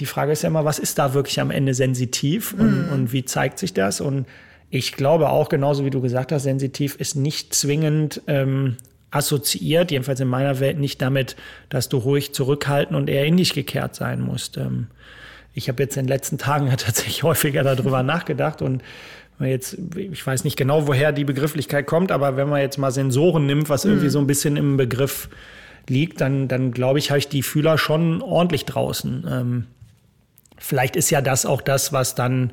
die Frage ist ja immer, was ist da wirklich am Ende sensitiv und, mm. und wie zeigt sich das? Und ich glaube auch, genauso wie du gesagt hast, sensitiv ist nicht zwingend ähm, assoziiert, jedenfalls in meiner Welt nicht damit, dass du ruhig zurückhalten und eher in dich gekehrt sein musst. Ähm, ich habe jetzt in den letzten Tagen ja tatsächlich häufiger darüber nachgedacht und jetzt, ich weiß nicht genau, woher die Begrifflichkeit kommt, aber wenn man jetzt mal Sensoren nimmt, was irgendwie mhm. so ein bisschen im Begriff liegt, dann, dann glaube ich, habe ich die Fühler schon ordentlich draußen. Ähm, vielleicht ist ja das auch das, was dann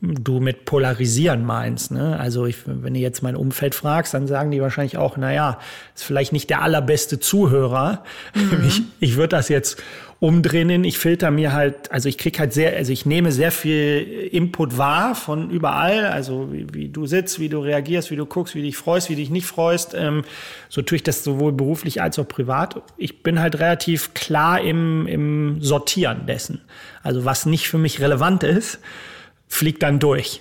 du mit polarisieren meinst. Ne? Also ich, wenn du jetzt mein Umfeld fragst, dann sagen die wahrscheinlich auch, naja, ist vielleicht nicht der allerbeste Zuhörer. Mhm. Ich, ich würde das jetzt umdrehen. Ich filter mir halt, also ich krieg halt sehr, also ich nehme sehr viel Input wahr von überall, also wie, wie du sitzt, wie du reagierst, wie du guckst, wie dich freust, wie dich nicht freust. Ähm, so tue ich das sowohl beruflich als auch privat. Ich bin halt relativ klar im, im Sortieren dessen. Also was nicht für mich relevant ist, fliegt dann durch.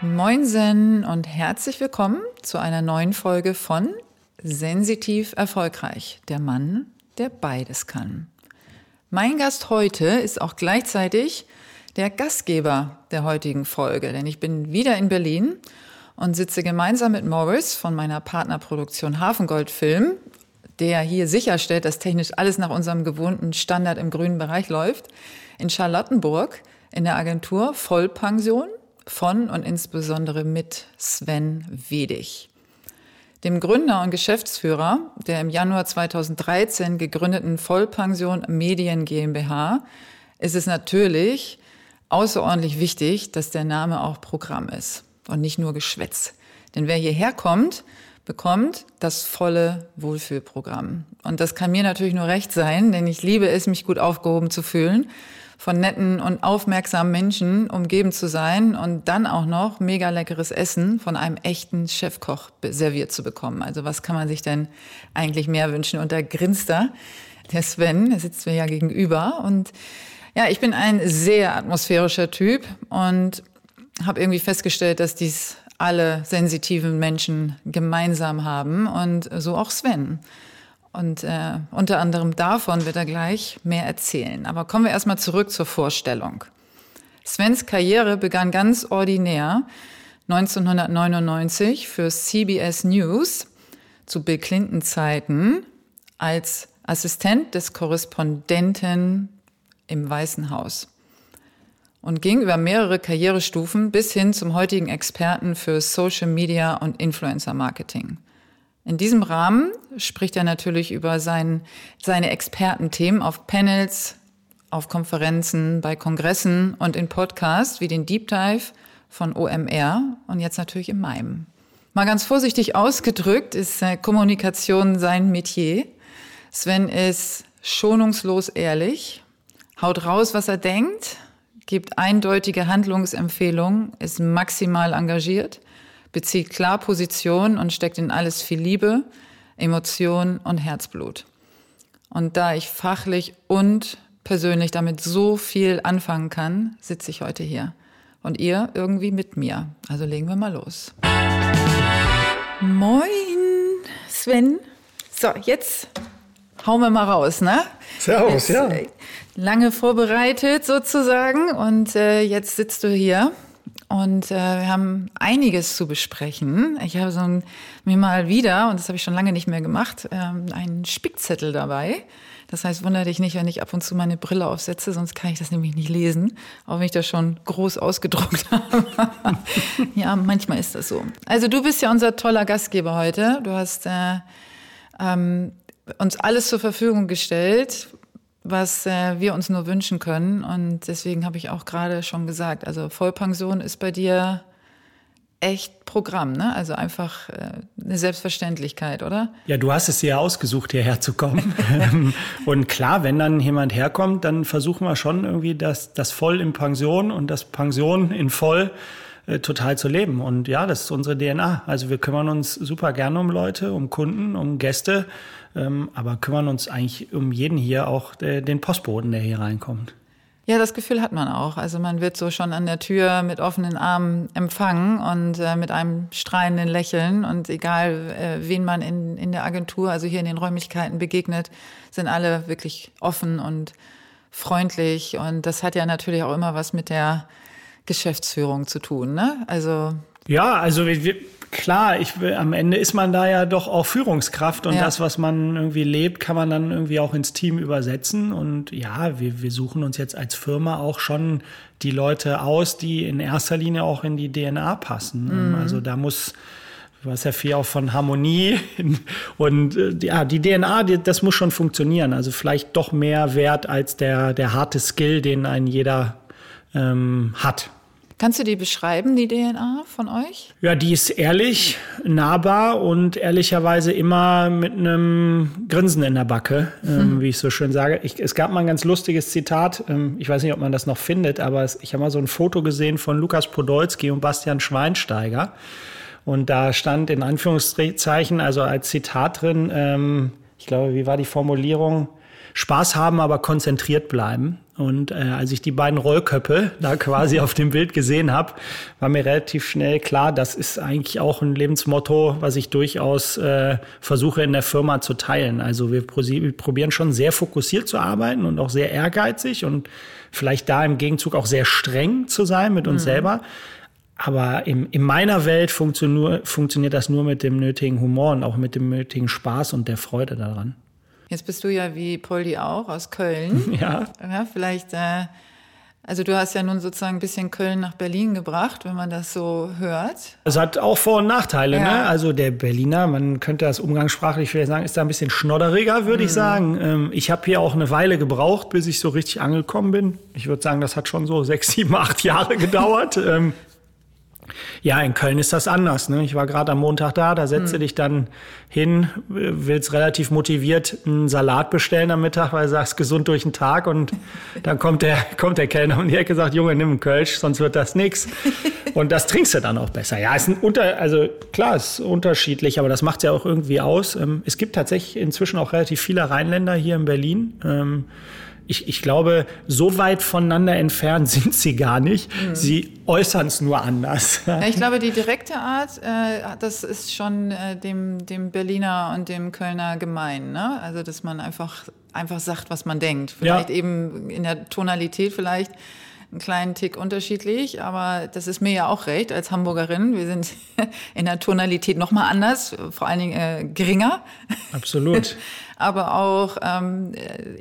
Moinsen und herzlich willkommen zu einer neuen Folge von Sensitiv Erfolgreich, der Mann, der beides kann. Mein Gast heute ist auch gleichzeitig der Gastgeber der heutigen Folge, denn ich bin wieder in Berlin und sitze gemeinsam mit Morris von meiner Partnerproduktion Hafengold Film, der hier sicherstellt, dass technisch alles nach unserem gewohnten Standard im grünen Bereich läuft, in Charlottenburg in der Agentur Vollpension von und insbesondere mit Sven Wedig. Dem Gründer und Geschäftsführer der im Januar 2013 gegründeten Vollpension Medien GmbH ist es natürlich außerordentlich wichtig, dass der Name auch Programm ist und nicht nur Geschwätz. Denn wer hierher kommt, bekommt das volle Wohlfühlprogramm. Und das kann mir natürlich nur recht sein, denn ich liebe es, mich gut aufgehoben zu fühlen von netten und aufmerksamen Menschen umgeben zu sein und dann auch noch mega leckeres Essen von einem echten Chefkoch serviert zu bekommen. Also was kann man sich denn eigentlich mehr wünschen? Und da grinst er, der Sven, der sitzt mir ja gegenüber und ja, ich bin ein sehr atmosphärischer Typ und habe irgendwie festgestellt, dass dies alle sensitiven Menschen gemeinsam haben und so auch Sven. Und äh, unter anderem davon wird er gleich mehr erzählen. Aber kommen wir erstmal zurück zur Vorstellung. Svens Karriere begann ganz ordinär 1999 für CBS News zu Bill Clinton Zeiten als Assistent des Korrespondenten im Weißen Haus und ging über mehrere Karrierestufen bis hin zum heutigen Experten für Social Media und Influencer Marketing. In diesem Rahmen spricht er natürlich über sein, seine Expertenthemen auf Panels, auf Konferenzen, bei Kongressen und in Podcasts wie den Deep Dive von OMR und jetzt natürlich im MIME. Mal ganz vorsichtig ausgedrückt ist äh, Kommunikation sein Metier. Sven ist schonungslos ehrlich, haut raus, was er denkt, gibt eindeutige Handlungsempfehlungen, ist maximal engagiert bezieht klar Position und steckt in alles viel Liebe, Emotion und Herzblut. Und da ich fachlich und persönlich damit so viel anfangen kann, sitze ich heute hier. Und ihr irgendwie mit mir. Also legen wir mal los. Moin, Sven. So, jetzt hauen wir mal raus, ne? Servus, jetzt, ja. Äh, lange vorbereitet sozusagen und äh, jetzt sitzt du hier und äh, wir haben einiges zu besprechen. Ich habe so ein, mir mal wieder, und das habe ich schon lange nicht mehr gemacht, ähm, einen Spickzettel dabei. Das heißt, wundere dich nicht, wenn ich ab und zu meine Brille aufsetze, sonst kann ich das nämlich nicht lesen, auch wenn ich das schon groß ausgedruckt habe. ja, manchmal ist das so. Also du bist ja unser toller Gastgeber heute. Du hast äh, ähm, uns alles zur Verfügung gestellt, was äh, wir uns nur wünschen können. Und deswegen habe ich auch gerade schon gesagt, also Vollpension ist bei dir echt Programm, ne? Also einfach äh, eine Selbstverständlichkeit, oder? Ja, du hast es dir ausgesucht, hierher zu kommen. und klar, wenn dann jemand herkommt, dann versuchen wir schon irgendwie das, das Voll in Pension und das Pension in Voll äh, total zu leben. Und ja, das ist unsere DNA. Also wir kümmern uns super gerne um Leute, um Kunden, um Gäste ähm, aber kümmern uns eigentlich um jeden hier, auch der, den Postboten, der hier reinkommt. Ja, das Gefühl hat man auch. Also man wird so schon an der Tür mit offenen Armen empfangen und äh, mit einem strahlenden Lächeln. Und egal, äh, wen man in, in der Agentur, also hier in den Räumlichkeiten begegnet, sind alle wirklich offen und freundlich. Und das hat ja natürlich auch immer was mit der Geschäftsführung zu tun. Ne? Also ja, also wir, klar, ich, am Ende ist man da ja doch auch Führungskraft und ja. das, was man irgendwie lebt, kann man dann irgendwie auch ins Team übersetzen. Und ja, wir, wir suchen uns jetzt als Firma auch schon die Leute aus, die in erster Linie auch in die DNA passen. Mhm. Also da muss Du hast ja viel auch von Harmonie und äh, ja, die DNA, die, das muss schon funktionieren. Also vielleicht doch mehr wert als der, der harte Skill, den ein jeder ähm, hat. Kannst du die beschreiben, die DNA von euch? Ja, die ist ehrlich, nahbar und ehrlicherweise immer mit einem Grinsen in der Backe, ähm, mhm. wie ich so schön sage. Ich, es gab mal ein ganz lustiges Zitat, ähm, ich weiß nicht, ob man das noch findet, aber es, ich habe mal so ein Foto gesehen von Lukas Podolski und Bastian Schweinsteiger. Und da stand in Anführungszeichen, also als Zitat drin, ähm, ich glaube, wie war die Formulierung? Spaß haben, aber konzentriert bleiben. Und äh, als ich die beiden Rollköpfe da quasi auf dem Bild gesehen habe, war mir relativ schnell klar, das ist eigentlich auch ein Lebensmotto, was ich durchaus äh, versuche in der Firma zu teilen. Also wir, probieren schon sehr fokussiert zu arbeiten und auch sehr ehrgeizig und vielleicht da im Gegenzug auch sehr streng zu sein mit uns mhm. selber. Aber im, in meiner Welt funktioniert das nur mit dem nötigen Humor und auch mit dem nötigen Spaß und der Freude daran. Jetzt bist du ja wie Poldi auch aus Köln. Ja. ja vielleicht, äh, also du hast ja nun sozusagen ein bisschen Köln nach Berlin gebracht, wenn man das so hört. Es hat auch Vor- und Nachteile. Ja. Ne? Also der Berliner, man könnte das umgangssprachlich vielleicht sagen, ist da ein bisschen schnodderiger, würde mhm. ich sagen. Ähm, ich habe hier auch eine Weile gebraucht, bis ich so richtig angekommen bin. Ich würde sagen, das hat schon so sechs, sieben, acht Jahre gedauert. ähm, ja, in Köln ist das anders. Ne? Ich war gerade am Montag da, da setze hm. dich dann hin, willst relativ motiviert einen Salat bestellen am Mittag, weil du sagst, gesund durch den Tag und dann kommt der, kommt der Kellner um die Ecke sagt, Junge, nimm einen Kölsch, sonst wird das nix. Und das trinkst du dann auch besser. Ja, ist ein Unter, also klar, ist unterschiedlich, aber das macht ja auch irgendwie aus. Ähm, es gibt tatsächlich inzwischen auch relativ viele Rheinländer hier in Berlin. Ich, ich glaube, so weit voneinander entfernt sind sie gar nicht. Mhm. Sie äußern es nur anders. Ja, ich glaube, die direkte Art, äh, das ist schon äh, dem, dem Berliner und dem Kölner gemein. Ne? Also, dass man einfach, einfach sagt, was man denkt. Vielleicht ja. eben in der Tonalität vielleicht einen kleinen Tick unterschiedlich, aber das ist mir ja auch recht als Hamburgerin. Wir sind in der Tonalität nochmal anders, vor allen Dingen äh, geringer. Absolut. aber auch ähm,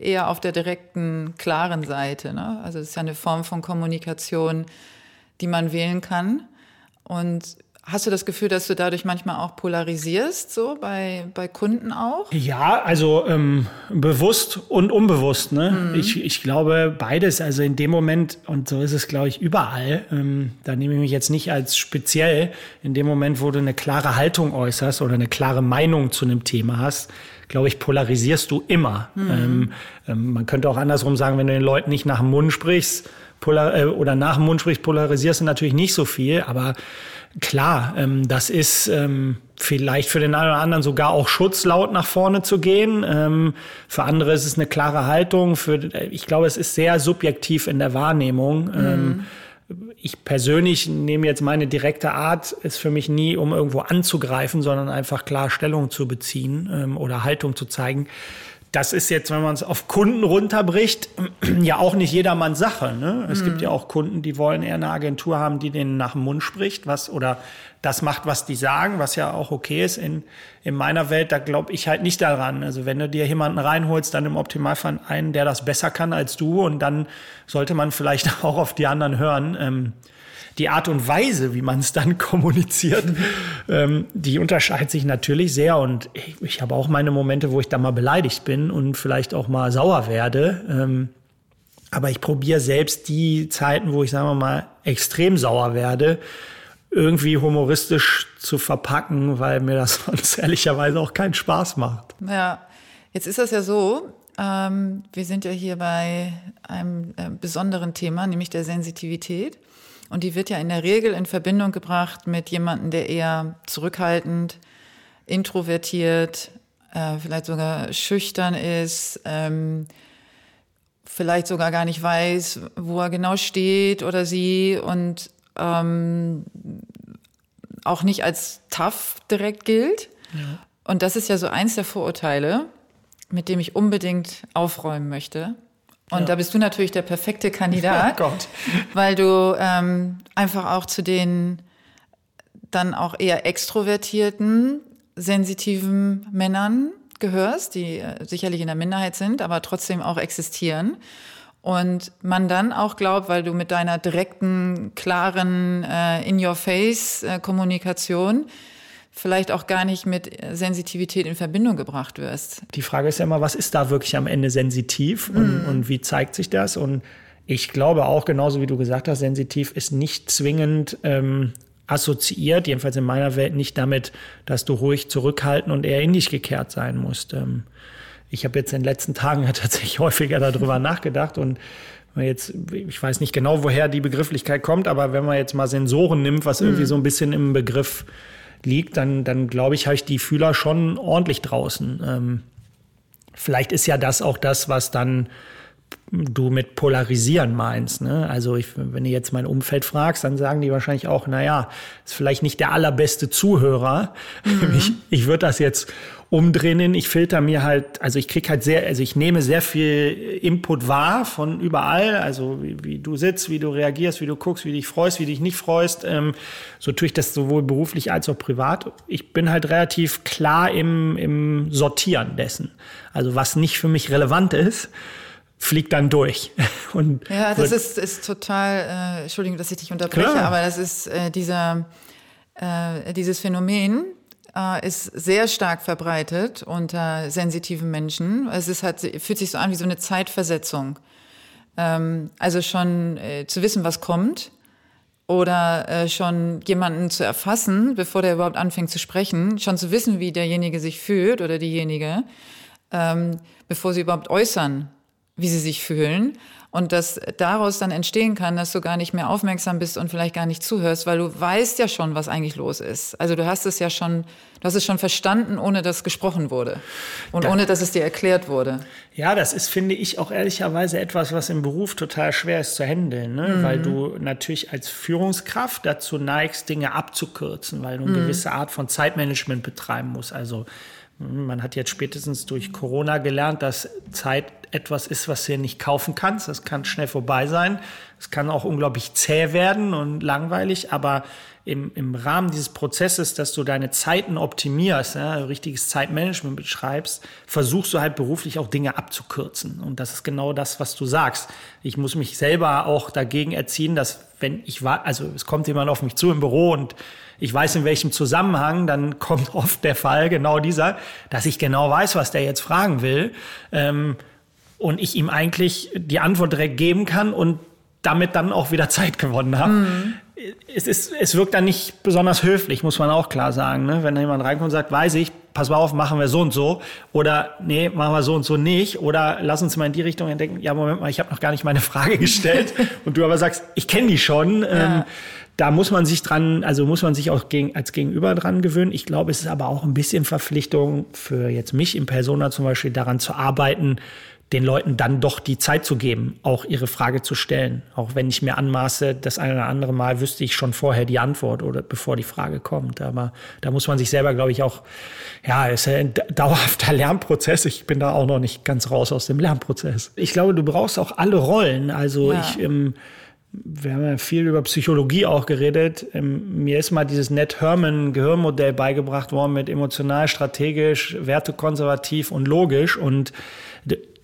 eher auf der direkten, klaren Seite. Ne? Also es ist ja eine Form von Kommunikation, die man wählen kann. Und Hast du das Gefühl, dass du dadurch manchmal auch polarisierst, so bei, bei Kunden auch? Ja, also ähm, bewusst und unbewusst. Ne? Mhm. Ich, ich glaube beides. Also in dem Moment, und so ist es, glaube ich, überall, ähm, da nehme ich mich jetzt nicht als speziell, in dem Moment, wo du eine klare Haltung äußerst oder eine klare Meinung zu einem Thema hast, glaube ich, polarisierst du immer. Mhm. Ähm, ähm, man könnte auch andersrum sagen, wenn du den Leuten nicht nach dem Mund sprichst, polar, äh, oder nach dem Mund sprichst, polarisierst du natürlich nicht so viel, aber Klar, ähm, das ist ähm, vielleicht für den einen oder anderen sogar auch Schutz, laut nach vorne zu gehen. Ähm, für andere ist es eine klare Haltung. Für, ich glaube, es ist sehr subjektiv in der Wahrnehmung. Ähm, mhm. Ich persönlich nehme jetzt meine direkte Art, ist für mich nie, um irgendwo anzugreifen, sondern einfach klar Stellung zu beziehen ähm, oder Haltung zu zeigen das ist jetzt, wenn man es auf Kunden runterbricht, ja auch nicht jedermanns Sache. Ne? Es mhm. gibt ja auch Kunden, die wollen eher eine Agentur haben, die denen nach dem Mund spricht, was oder das macht, was die sagen, was ja auch okay ist. In, in meiner Welt, da glaube ich halt nicht daran. Also wenn du dir jemanden reinholst, dann im Optimalfall einen, der das besser kann als du und dann sollte man vielleicht auch auf die anderen hören. Ähm, die Art und Weise, wie man es dann kommuniziert, ähm, die unterscheidet sich natürlich sehr. Und ich, ich habe auch meine Momente, wo ich da mal beleidigt bin und vielleicht auch mal sauer werde. Ähm, aber ich probiere selbst die Zeiten, wo ich, sagen wir mal, extrem sauer werde, irgendwie humoristisch zu verpacken, weil mir das sonst ehrlicherweise auch keinen Spaß macht. Ja, jetzt ist das ja so, ähm, wir sind ja hier bei einem äh, besonderen Thema, nämlich der Sensitivität. Und die wird ja in der Regel in Verbindung gebracht mit jemandem, der eher zurückhaltend, introvertiert, äh, vielleicht sogar schüchtern ist, ähm, vielleicht sogar gar nicht weiß, wo er genau steht oder sie und ähm, auch nicht als tough direkt gilt. Ja. Und das ist ja so eins der Vorurteile, mit dem ich unbedingt aufräumen möchte. Und ja. da bist du natürlich der perfekte Kandidat, oh weil du ähm, einfach auch zu den dann auch eher extrovertierten, sensitiven Männern gehörst, die äh, sicherlich in der Minderheit sind, aber trotzdem auch existieren. Und man dann auch glaubt, weil du mit deiner direkten, klaren, äh, in-your-face-Kommunikation äh, vielleicht auch gar nicht mit Sensitivität in Verbindung gebracht wirst. Die Frage ist ja immer, was ist da wirklich am Ende sensitiv und, mm. und wie zeigt sich das? Und ich glaube auch, genauso wie du gesagt hast, sensitiv ist nicht zwingend ähm, assoziiert, jedenfalls in meiner Welt nicht damit, dass du ruhig zurückhalten und eher in dich gekehrt sein musst. Ähm, ich habe jetzt in den letzten Tagen ja tatsächlich häufiger darüber nachgedacht und jetzt, ich weiß nicht genau, woher die Begrifflichkeit kommt, aber wenn man jetzt mal Sensoren nimmt, was irgendwie mhm. so ein bisschen im Begriff liegt, dann, dann glaube ich, habe ich die Fühler schon ordentlich draußen. Ähm, vielleicht ist ja das auch das, was dann du mit polarisieren meinst. Ne? Also ich, wenn du jetzt mein Umfeld fragst, dann sagen die wahrscheinlich auch, naja, ist vielleicht nicht der allerbeste Zuhörer. Mhm. Ich, ich würde das jetzt umdrehen. Ich filter mir halt, also ich krieg halt sehr, also ich nehme sehr viel Input wahr von überall, also wie, wie du sitzt, wie du reagierst, wie du guckst, wie dich freust, wie dich nicht freust. Ähm, so tue ich das sowohl beruflich als auch privat. Ich bin halt relativ klar im, im Sortieren dessen. Also was nicht für mich relevant ist, fliegt dann durch. Und ja, das ist, ist total, äh, Entschuldigung, dass ich dich unterbreche, klar. aber das ist äh, dieser, äh, dieses Phänomen, äh, ist sehr stark verbreitet unter sensitiven Menschen. Es ist halt, fühlt sich so an wie so eine Zeitversetzung. Ähm, also schon äh, zu wissen, was kommt oder äh, schon jemanden zu erfassen, bevor der überhaupt anfängt zu sprechen, schon zu wissen, wie derjenige sich fühlt oder diejenige, ähm, bevor sie überhaupt äußern, wie sie sich fühlen und dass daraus dann entstehen kann, dass du gar nicht mehr aufmerksam bist und vielleicht gar nicht zuhörst, weil du weißt ja schon, was eigentlich los ist. Also du hast es ja schon, du hast es schon verstanden, ohne dass gesprochen wurde und da, ohne dass es dir erklärt wurde. Ja, das ist, finde ich, auch ehrlicherweise etwas, was im Beruf total schwer ist zu handeln, ne? Mhm. weil du natürlich als Führungskraft dazu neigst, Dinge abzukürzen, weil du eine mhm. gewisse Art von Zeitmanagement betreiben musst. Also man hat jetzt spätestens durch Corona gelernt, dass Zeit etwas ist, was du nicht kaufen kannst. Das kann schnell vorbei sein. Es kann auch unglaublich zäh werden und langweilig, aber im, im Rahmen dieses Prozesses, dass du deine Zeiten optimierst, ja, richtiges Zeitmanagement betreibst, versuchst du halt beruflich auch Dinge abzukürzen. Und das ist genau das, was du sagst. Ich muss mich selber auch dagegen erziehen, dass wenn ich war, also es kommt jemand auf mich zu im Büro und ich weiß in welchem Zusammenhang, dann kommt oft der Fall, genau dieser, dass ich genau weiß, was der jetzt fragen will. Ähm, und ich ihm eigentlich die Antwort direkt geben kann und damit dann auch wieder Zeit gewonnen habe. Mhm. Es, ist, es wirkt dann nicht besonders höflich, muss man auch klar sagen. Ne? Wenn da jemand reinkommt und sagt, weiß ich, pass mal auf, machen wir so und so. Oder nee, machen wir so und so nicht. Oder lass uns mal in die Richtung denken, ja, Moment mal, ich habe noch gar nicht meine Frage gestellt. und du aber sagst, ich kenne die schon. Ja. Ähm, da muss man sich dran, also muss man sich auch gegen, als Gegenüber dran gewöhnen. Ich glaube, es ist aber auch ein bisschen Verpflichtung für jetzt mich im Persona zum Beispiel daran zu arbeiten, den Leuten dann doch die Zeit zu geben, auch ihre Frage zu stellen. Auch wenn ich mir anmaße, das eine oder andere Mal wüsste ich schon vorher die Antwort oder bevor die Frage kommt. Aber da muss man sich selber, glaube ich, auch, ja, es ist ein dauerhafter Lernprozess. Ich bin da auch noch nicht ganz raus aus dem Lernprozess. Ich glaube, du brauchst auch alle Rollen. Also ja. ich, ähm, wir haben ja viel über Psychologie auch geredet. Ähm, mir ist mal dieses Ned Herman Gehirnmodell beigebracht worden mit emotional, strategisch, wertekonservativ und logisch. Und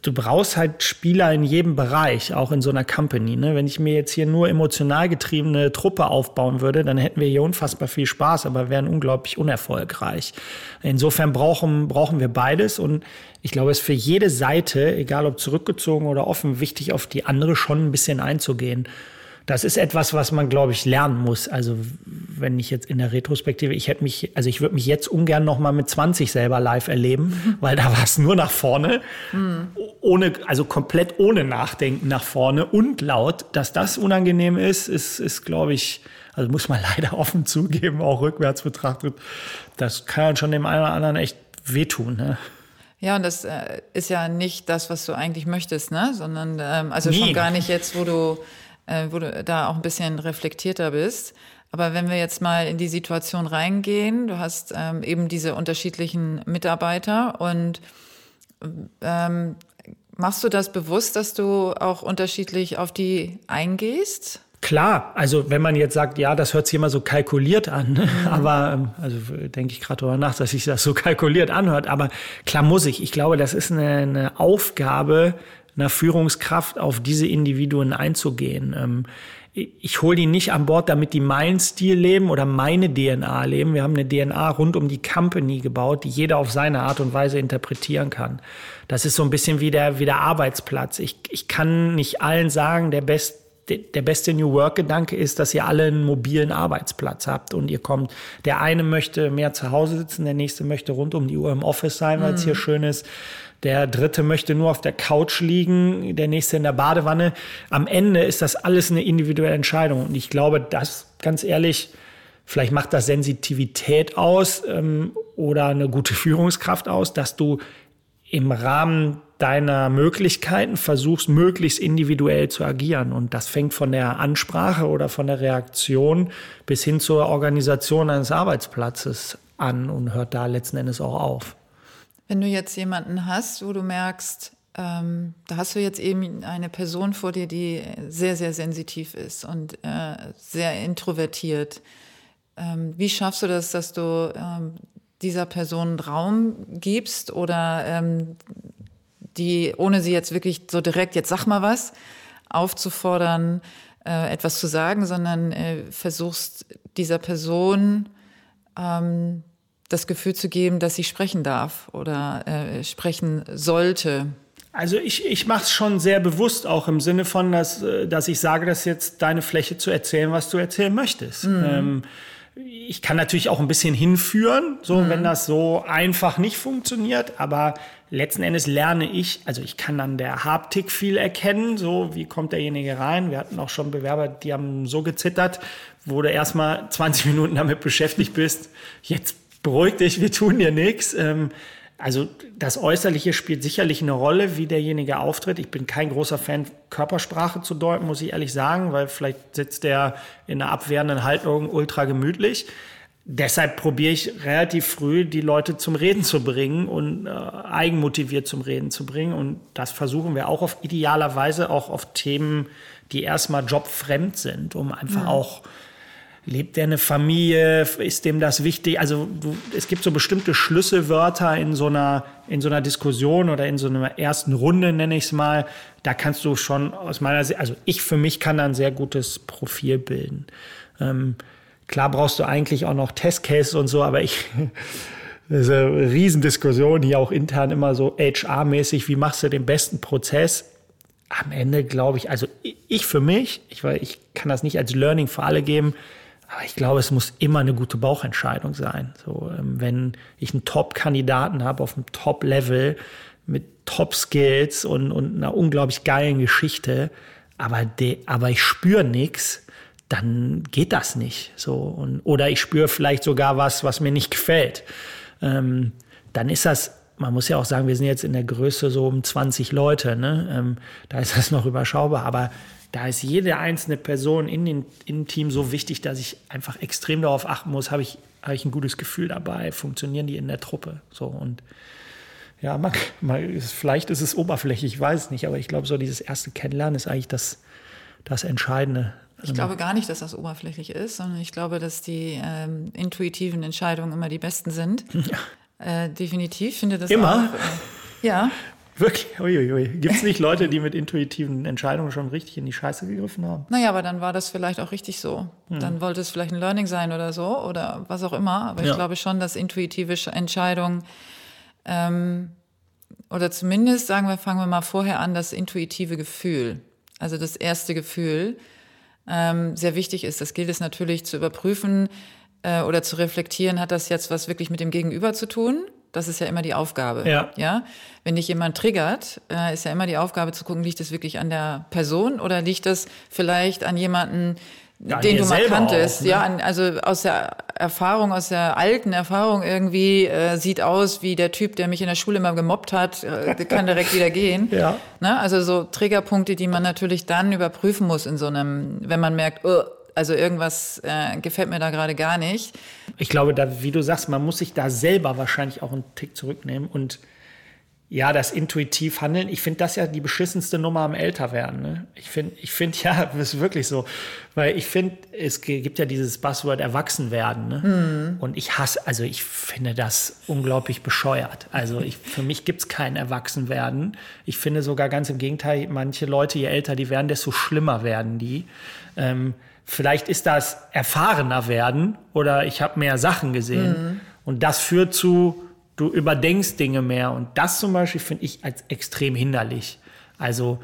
du brauchst halt Spieler in jedem Bereich, auch in so einer Company. Ne? Wenn ich mir jetzt hier nur emotional getriebene Truppe aufbauen würde, dann hätten wir hier unfassbar viel Spaß, aber wären unglaublich unerfolgreich. Insofern brauchen, brauchen wir beides und ich glaube, es ist für jede Seite, egal ob zurückgezogen oder offen, wichtig, auf die andere schon ein bisschen einzugehen das ist etwas, was man, glaube ich, lernen muss. Also wenn ich jetzt in der Retrospektive, ich hätte mich, also ich würde mich jetzt ungern noch mal mit 20 selber live erleben, weil da war es nur nach vorne, mhm. ohne, also komplett ohne Nachdenken nach vorne und laut. Dass das unangenehm ist, ist, ist glaube ich, also muss man leider offen zugeben, auch rückwärts betrachtet. Das kann schon dem einen oder anderen echt wehtun. Ne? Ja, und das äh, ist ja nicht das, was du eigentlich möchtest, ne? Sondern ähm, also Nie. schon gar nicht jetzt, wo du, äh, wo du da auch ein bisschen reflektierter bist. Aber wenn wir jetzt mal in die Situation reingehen, du hast ähm, eben diese unterschiedlichen Mitarbeiter und ähm, machst du das bewusst, dass du auch unterschiedlich auf die eingehst? Klar, also wenn man jetzt sagt, ja, das hört sich immer so kalkuliert an, ne? mhm. aber ähm, also denke ich gerade darüber nach, dass sich das so kalkuliert anhört, aber klar muss ich. Ich glaube, das ist eine, eine Aufgabe einer Führungskraft, auf diese Individuen einzugehen. Ähm, ich hole die nicht an Bord, damit die meinen Stil leben oder meine DNA leben. Wir haben eine DNA rund um die Company gebaut, die jeder auf seine Art und Weise interpretieren kann. Das ist so ein bisschen wie der, wie der Arbeitsplatz. Ich, ich kann nicht allen sagen, der best der beste New Work-Gedanke ist, dass ihr alle einen mobilen Arbeitsplatz habt und ihr kommt, der eine möchte mehr zu Hause sitzen, der nächste möchte rund um die Uhr im Office sein, weil es mhm. hier schön ist. Der dritte möchte nur auf der Couch liegen, der nächste in der Badewanne. Am Ende ist das alles eine individuelle Entscheidung. Und ich glaube, das, ganz ehrlich, vielleicht macht das Sensitivität aus ähm, oder eine gute Führungskraft aus, dass du im Rahmen deiner Möglichkeiten versuchst, möglichst individuell zu agieren. Und das fängt von der Ansprache oder von der Reaktion bis hin zur Organisation eines Arbeitsplatzes an und hört da letzten Endes auch auf. Wenn du jetzt jemanden hast, wo du merkst, ähm, da hast du jetzt eben eine Person vor dir, die sehr, sehr sensitiv ist und äh, sehr introvertiert. Ähm, wie schaffst du das, dass du ähm, dieser Person Raum gibst oder ähm, die, ohne sie jetzt wirklich so direkt, jetzt sag mal was, aufzufordern, äh, etwas zu sagen, sondern äh, versuchst dieser Person ähm, das Gefühl zu geben, dass sie sprechen darf oder äh, sprechen sollte. Also ich, ich mache es schon sehr bewusst, auch im Sinne von, dass, äh, dass ich sage, das ist jetzt deine Fläche zu erzählen, was du erzählen möchtest. Mhm. Ähm, ich kann natürlich auch ein bisschen hinführen, so mhm. wenn das so einfach nicht funktioniert, aber letzten Endes lerne ich, also ich kann an der Haptik viel erkennen, so wie kommt derjenige rein. Wir hatten auch schon Bewerber, die haben so gezittert, wo du erstmal 20 Minuten damit beschäftigt bist. Jetzt beruhig dich, wir tun dir nichts. Ähm, also das Äußerliche spielt sicherlich eine Rolle, wie derjenige auftritt. Ich bin kein großer Fan, Körpersprache zu deuten, muss ich ehrlich sagen, weil vielleicht sitzt der in einer abwehrenden Haltung ultra gemütlich. Deshalb probiere ich relativ früh, die Leute zum Reden zu bringen und äh, eigenmotiviert zum Reden zu bringen. Und das versuchen wir auch auf idealer Weise, auch auf Themen, die erstmal jobfremd sind, um einfach mhm. auch lebt er eine Familie? Ist dem das wichtig? Also es gibt so bestimmte Schlüsselwörter in so einer in so einer Diskussion oder in so einer ersten Runde nenne ich es mal. Da kannst du schon aus meiner Sicht, also ich für mich kann da ein sehr gutes Profil bilden. Ähm, klar brauchst du eigentlich auch noch Testcases und so, aber ich eine Riesendiskussion hier auch intern immer so HR-mäßig. Wie machst du den besten Prozess? Am Ende glaube ich, also ich für mich, ich, ich kann das nicht als Learning für alle geben, aber ich glaube, es muss immer eine gute Bauchentscheidung sein. So, ähm, wenn ich einen Top-Kandidaten habe auf einem Top-Level mit Top-Skills und, und einer unglaublich geilen Geschichte, aber, de, aber ich spüre nichts, dann geht das nicht. So, und, oder ich spüre vielleicht sogar was, was mir nicht gefällt. Ähm, dann ist das man muss ja auch sagen, wir sind jetzt in der Größe so um 20 Leute, ne? Ähm, da ist das noch überschaubar, aber da ist jede einzelne Person in, den, in dem Team so wichtig, dass ich einfach extrem darauf achten muss, habe ich, habe ich ein gutes Gefühl dabei, funktionieren die in der Truppe. So und ja, man, man, vielleicht ist es oberflächlich, ich weiß nicht, aber ich glaube, so dieses erste Kennenlernen ist eigentlich das, das Entscheidende. Ich glaube gar nicht, dass das oberflächlich ist, sondern ich glaube, dass die ähm, intuitiven Entscheidungen immer die besten sind. Ja. Äh, definitiv finde das immer. Auch, äh, ja. Wirklich? Uiuiui. Gibt es nicht Leute, die mit intuitiven Entscheidungen schon richtig in die Scheiße gegriffen haben? Naja, aber dann war das vielleicht auch richtig so. Hm. Dann wollte es vielleicht ein Learning sein oder so oder was auch immer. Aber ja. ich glaube schon, dass intuitive Entscheidungen ähm, oder zumindest sagen wir, fangen wir mal vorher an, das intuitive Gefühl, also das erste Gefühl, ähm, sehr wichtig ist. Das gilt es natürlich zu überprüfen äh, oder zu reflektieren, hat das jetzt was wirklich mit dem Gegenüber zu tun? Das ist ja immer die Aufgabe. Ja. ja? Wenn dich jemand triggert, äh, ist ja immer die Aufgabe zu gucken, liegt es wirklich an der Person oder liegt es vielleicht an jemanden, Ja, den du mal kanntest. auch, ne? Ja, an- also aus der Erfahrung, aus der alten Erfahrung irgendwie äh, sieht aus wie der Typ, der mich in der Schule immer gemobbt hat, äh, kann direkt wieder gehen. Ja. Ne? Also so Triggerpunkte, die man natürlich dann überprüfen muss in so einem, wenn man merkt, oh, also irgendwas äh, gefällt mir da gerade gar nicht. Ich glaube, da, wie du sagst, man muss sich da selber wahrscheinlich auch einen Tick zurücknehmen und ja, das intuitiv handeln. Ich finde das ja die beschissenste Nummer am Älterwerden. Ne? Ich finde, ich finde ja, das ist wirklich so, weil ich finde, es gibt ja dieses Buzzword Erwachsenwerden. Ne? Und ich hasse, also ich finde das unglaublich bescheuert. Also ich, für mich gibt's kein Erwachsenwerden. Ich finde sogar ganz im Gegenteil, manche Leute, je älter die werden, desto schlimmer werden die. Ähm, vielleicht ist das erfahrener werden oder ich habe mehr Sachen gesehen. Und das führt zu, du überdenkst Dinge mehr. Und das zum Beispiel finde ich als extrem hinderlich. Also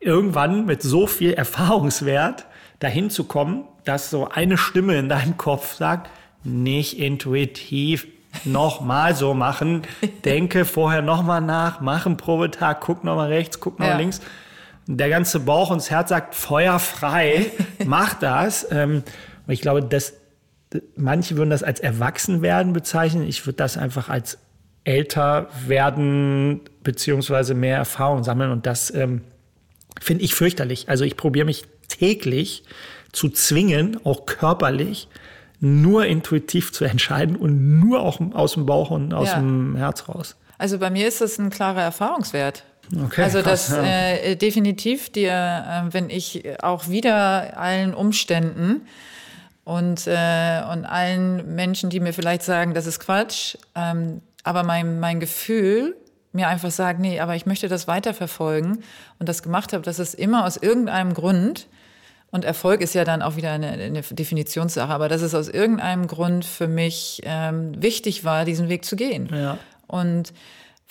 irgendwann mit so viel Erfahrungswert dahin zu kommen, dass so eine Stimme in deinem Kopf sagt, nicht intuitiv nochmal so machen, denke vorher nochmal nach, mach einen Probetag, guck nochmal rechts, guck nochmal Ja. links. Der ganze Bauch und das Herz sagt, feuerfrei, mach das. Ähm, und ich glaube, das, manche würden das als Erwachsenwerden bezeichnen. Ich würde das einfach als älter werden beziehungsweise mehr Erfahrung sammeln. Und das ähm, finde ich fürchterlich. Also ich probiere mich täglich zu zwingen, auch körperlich, nur intuitiv zu entscheiden und nur auch aus dem Bauch und aus Ja. dem Herz raus. Also bei mir ist das ein klarer Erfahrungswert. Okay, also krass, das ja. äh, definitiv dir, äh, wenn ich auch wieder allen Umständen und, äh, und allen Menschen, die mir vielleicht sagen, das ist Quatsch, ähm, aber mein, mein Gefühl mir einfach sagt, nee, aber ich möchte das weiterverfolgen und das gemacht habe, dass es immer aus irgendeinem Grund und Erfolg ist ja dann auch wieder eine, eine Definitionssache, aber dass es aus irgendeinem Grund für mich ähm, wichtig war, diesen Weg zu gehen. Ja. Und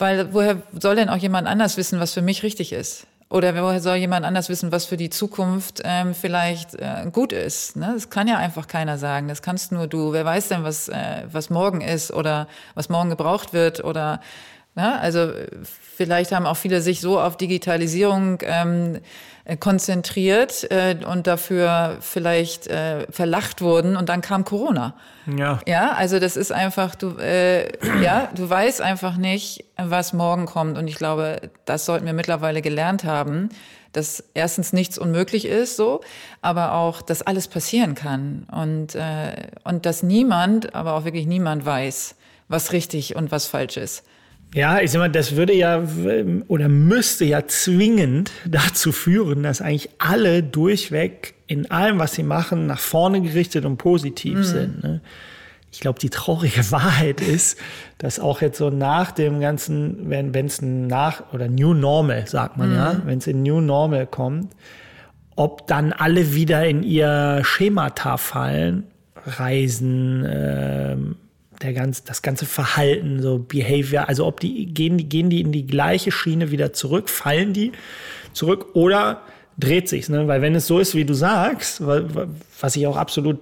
weil woher soll denn auch jemand anders wissen, was für mich richtig ist? Oder woher soll jemand anders wissen, was für die Zukunft ähm, vielleicht äh, gut ist? Ne? Das kann ja einfach keiner sagen. Das kannst nur du. Wer weiß denn, was, äh, was morgen ist oder was morgen gebraucht wird oder ja, also äh, vielleicht haben auch viele sich so auf Digitalisierung ähm, äh, konzentriert äh, und dafür vielleicht äh, verlacht wurden und dann kam Corona. Ja. Ja, also das ist einfach, du, äh, ja, du weißt einfach nicht, was morgen kommt. Und ich glaube, das sollten wir mittlerweile gelernt haben, dass erstens nichts unmöglich ist, so, aber auch, dass alles passieren kann und äh, und dass niemand, aber auch wirklich niemand weiß, was richtig und was falsch ist. Ja, ich sag mal, das würde ja oder müsste ja zwingend dazu führen, dass eigentlich alle durchweg in allem, was sie machen, nach vorne gerichtet und positiv sind. Ne? Ich glaube, die traurige Wahrheit ist, dass auch jetzt so nach dem ganzen, wenn es ein nach oder New Normal, sagt man ja, wenn es in New Normal kommt, ob dann alle wieder in ihr Schemata fallen, Reisen, ähm, der ganz, das ganze Verhalten, so Behavior, also ob die gehen, die gehen die in die gleiche Schiene wieder zurück, fallen die zurück oder dreht sich's, ne? Weil wenn es so ist, wie du sagst, wa- wa- was ich auch absolut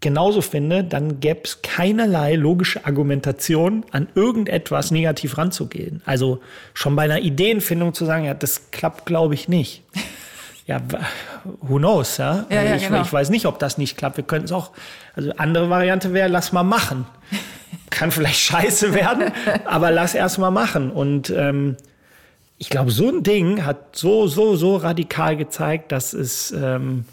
genauso finde, dann gäbe es keinerlei logische Argumentation, an irgendetwas negativ ranzugehen. Also schon bei einer Ideenfindung zu sagen, ja, das klappt, glaube ich, nicht. Ja, who knows, ja? Ja, ja, ich, genau. ich weiß nicht, ob das nicht klappt. Wir könnten es auch, also andere Variante wäre, lass mal machen. Kann vielleicht scheiße werden, aber lass erst mal machen. Und ähm, ich glaube, so ein Ding hat so, so, so radikal gezeigt, dass es ähm,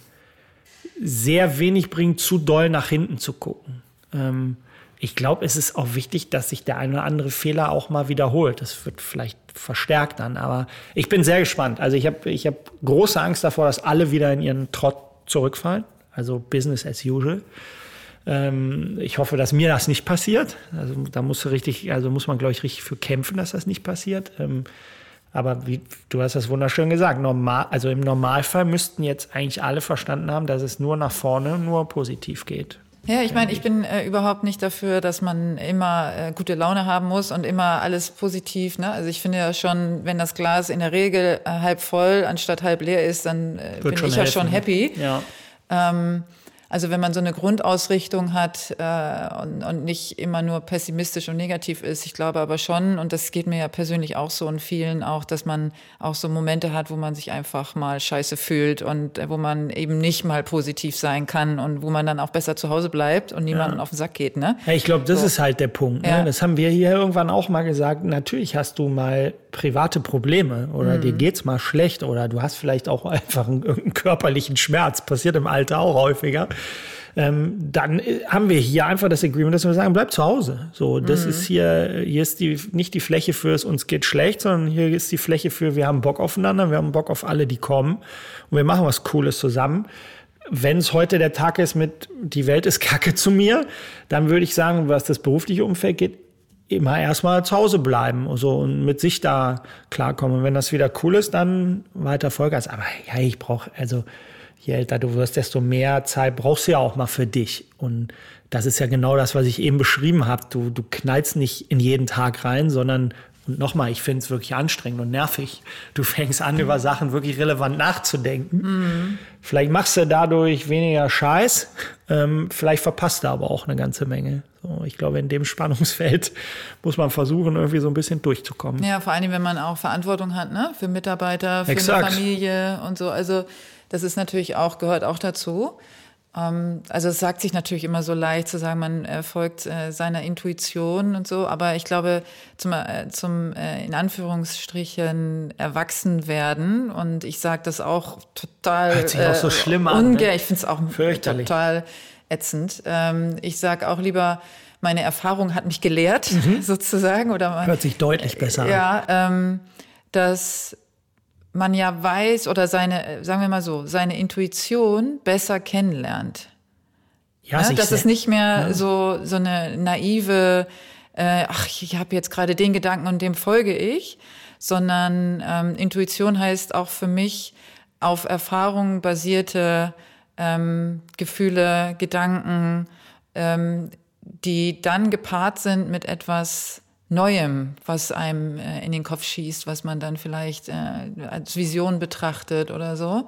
sehr wenig bringt, zu doll nach hinten zu gucken. Ähm, ich glaube, es ist auch wichtig, dass sich der eine oder andere Fehler auch mal wiederholt. Das wird vielleicht verstärkt dann, aber ich bin sehr gespannt. Also ich habe ich hab große Angst davor, dass alle wieder in ihren Trott zurückfallen. Also Business as usual. Ähm, ich hoffe, dass mir das nicht passiert. Also da muss richtig, also muss man, glaube ich, richtig für kämpfen, dass das nicht passiert. Ähm, aber wie, du hast das wunderschön gesagt. Normal, also im Normalfall müssten jetzt eigentlich alle verstanden haben, dass es nur nach vorne, nur positiv geht. Ja, ich meine, ich bin äh, überhaupt nicht dafür, dass man immer äh, gute Laune haben muss und immer alles positiv. Ne? Also ich finde ja schon, wenn das Glas in der Regel äh, halb voll anstatt halb leer ist, dann äh, bin schon ich ja helfen, schon ne? happy. Ja. Ähm, Also wenn man so eine Grundausrichtung hat äh, und, und nicht immer nur pessimistisch und negativ ist, ich glaube aber schon, und das geht mir ja persönlich auch so und vielen auch, dass man auch so Momente hat, wo man sich einfach mal scheiße fühlt und äh, wo man eben nicht mal positiv sein kann und wo man dann auch besser zu Hause bleibt und niemanden ja. auf den Sack geht. Ne? Ja, ich glaube, das so. ist halt der Punkt. Ne? Ja. Das haben wir hier irgendwann auch mal gesagt. Natürlich hast du mal private Probleme oder mhm. dir geht's mal schlecht oder du hast vielleicht auch einfach einen, irgendeinen körperlichen Schmerz. Passiert im Alter auch häufiger ähm, dann äh, haben wir hier einfach das Agreement, dass wir sagen, bleib zu Hause. So, das mhm. ist hier, hier ist die, nicht die Fläche fürs uns geht schlecht, sondern hier ist die Fläche für wir haben Bock aufeinander, wir haben Bock auf alle, die kommen und wir machen was Cooles zusammen. Wenn es heute der Tag ist mit die Welt ist Kacke zu mir, dann würde ich sagen, was das berufliche Umfeld geht, immer erstmal zu Hause bleiben und so und mit sich da klarkommen. Und wenn das wieder cool ist, dann weiter Vollgas. Aber ja, ich brauche, also je älter du wirst, desto mehr Zeit brauchst du ja auch mal für dich. Und das ist ja genau das, was ich eben beschrieben habe. Du, du knallst nicht in jeden Tag rein, sondern und nochmal, ich finde es wirklich anstrengend und nervig. Du fängst an, über Sachen wirklich relevant nachzudenken. Mhm. Vielleicht machst du dadurch weniger Scheiß, ähm, vielleicht verpasst du aber auch eine ganze Menge. So, ich glaube, in dem Spannungsfeld muss man versuchen, irgendwie so ein bisschen durchzukommen. Ja, vor allem, wenn man auch Verantwortung hat, ne? Für Mitarbeiter, für Exakt. eine Familie und so. Also das ist natürlich auch, gehört auch dazu. Ähm, also es sagt sich natürlich immer so leicht zu sagen, man folgt äh, seiner Intuition und so, aber ich glaube, zum, äh, zum äh, in Anführungsstrichen erwachsen werden und ich sage das auch total Hört sich auch so schlimm an. Ne? Ich finde es auch total ätzend. Ähm, ich sage auch lieber, meine Erfahrung hat mich gelehrt, mhm. sozusagen. Oder man, Hört sich deutlich besser ja, an. Ja, ähm, dass man ja weiß oder seine, sagen wir mal so, seine Intuition besser kennenlernt. Ja, ja dass es nicht mehr ja. so, so eine naive, äh, ach, ich habe jetzt gerade den Gedanken und dem folge ich, sondern ähm, Intuition heißt auch für mich auf Erfahrungen basierte ähm, Gefühle, Gedanken, ähm, die dann gepaart sind mit etwas Neuem, was einem äh, in den Kopf schießt, was man dann vielleicht äh, als Vision betrachtet oder so.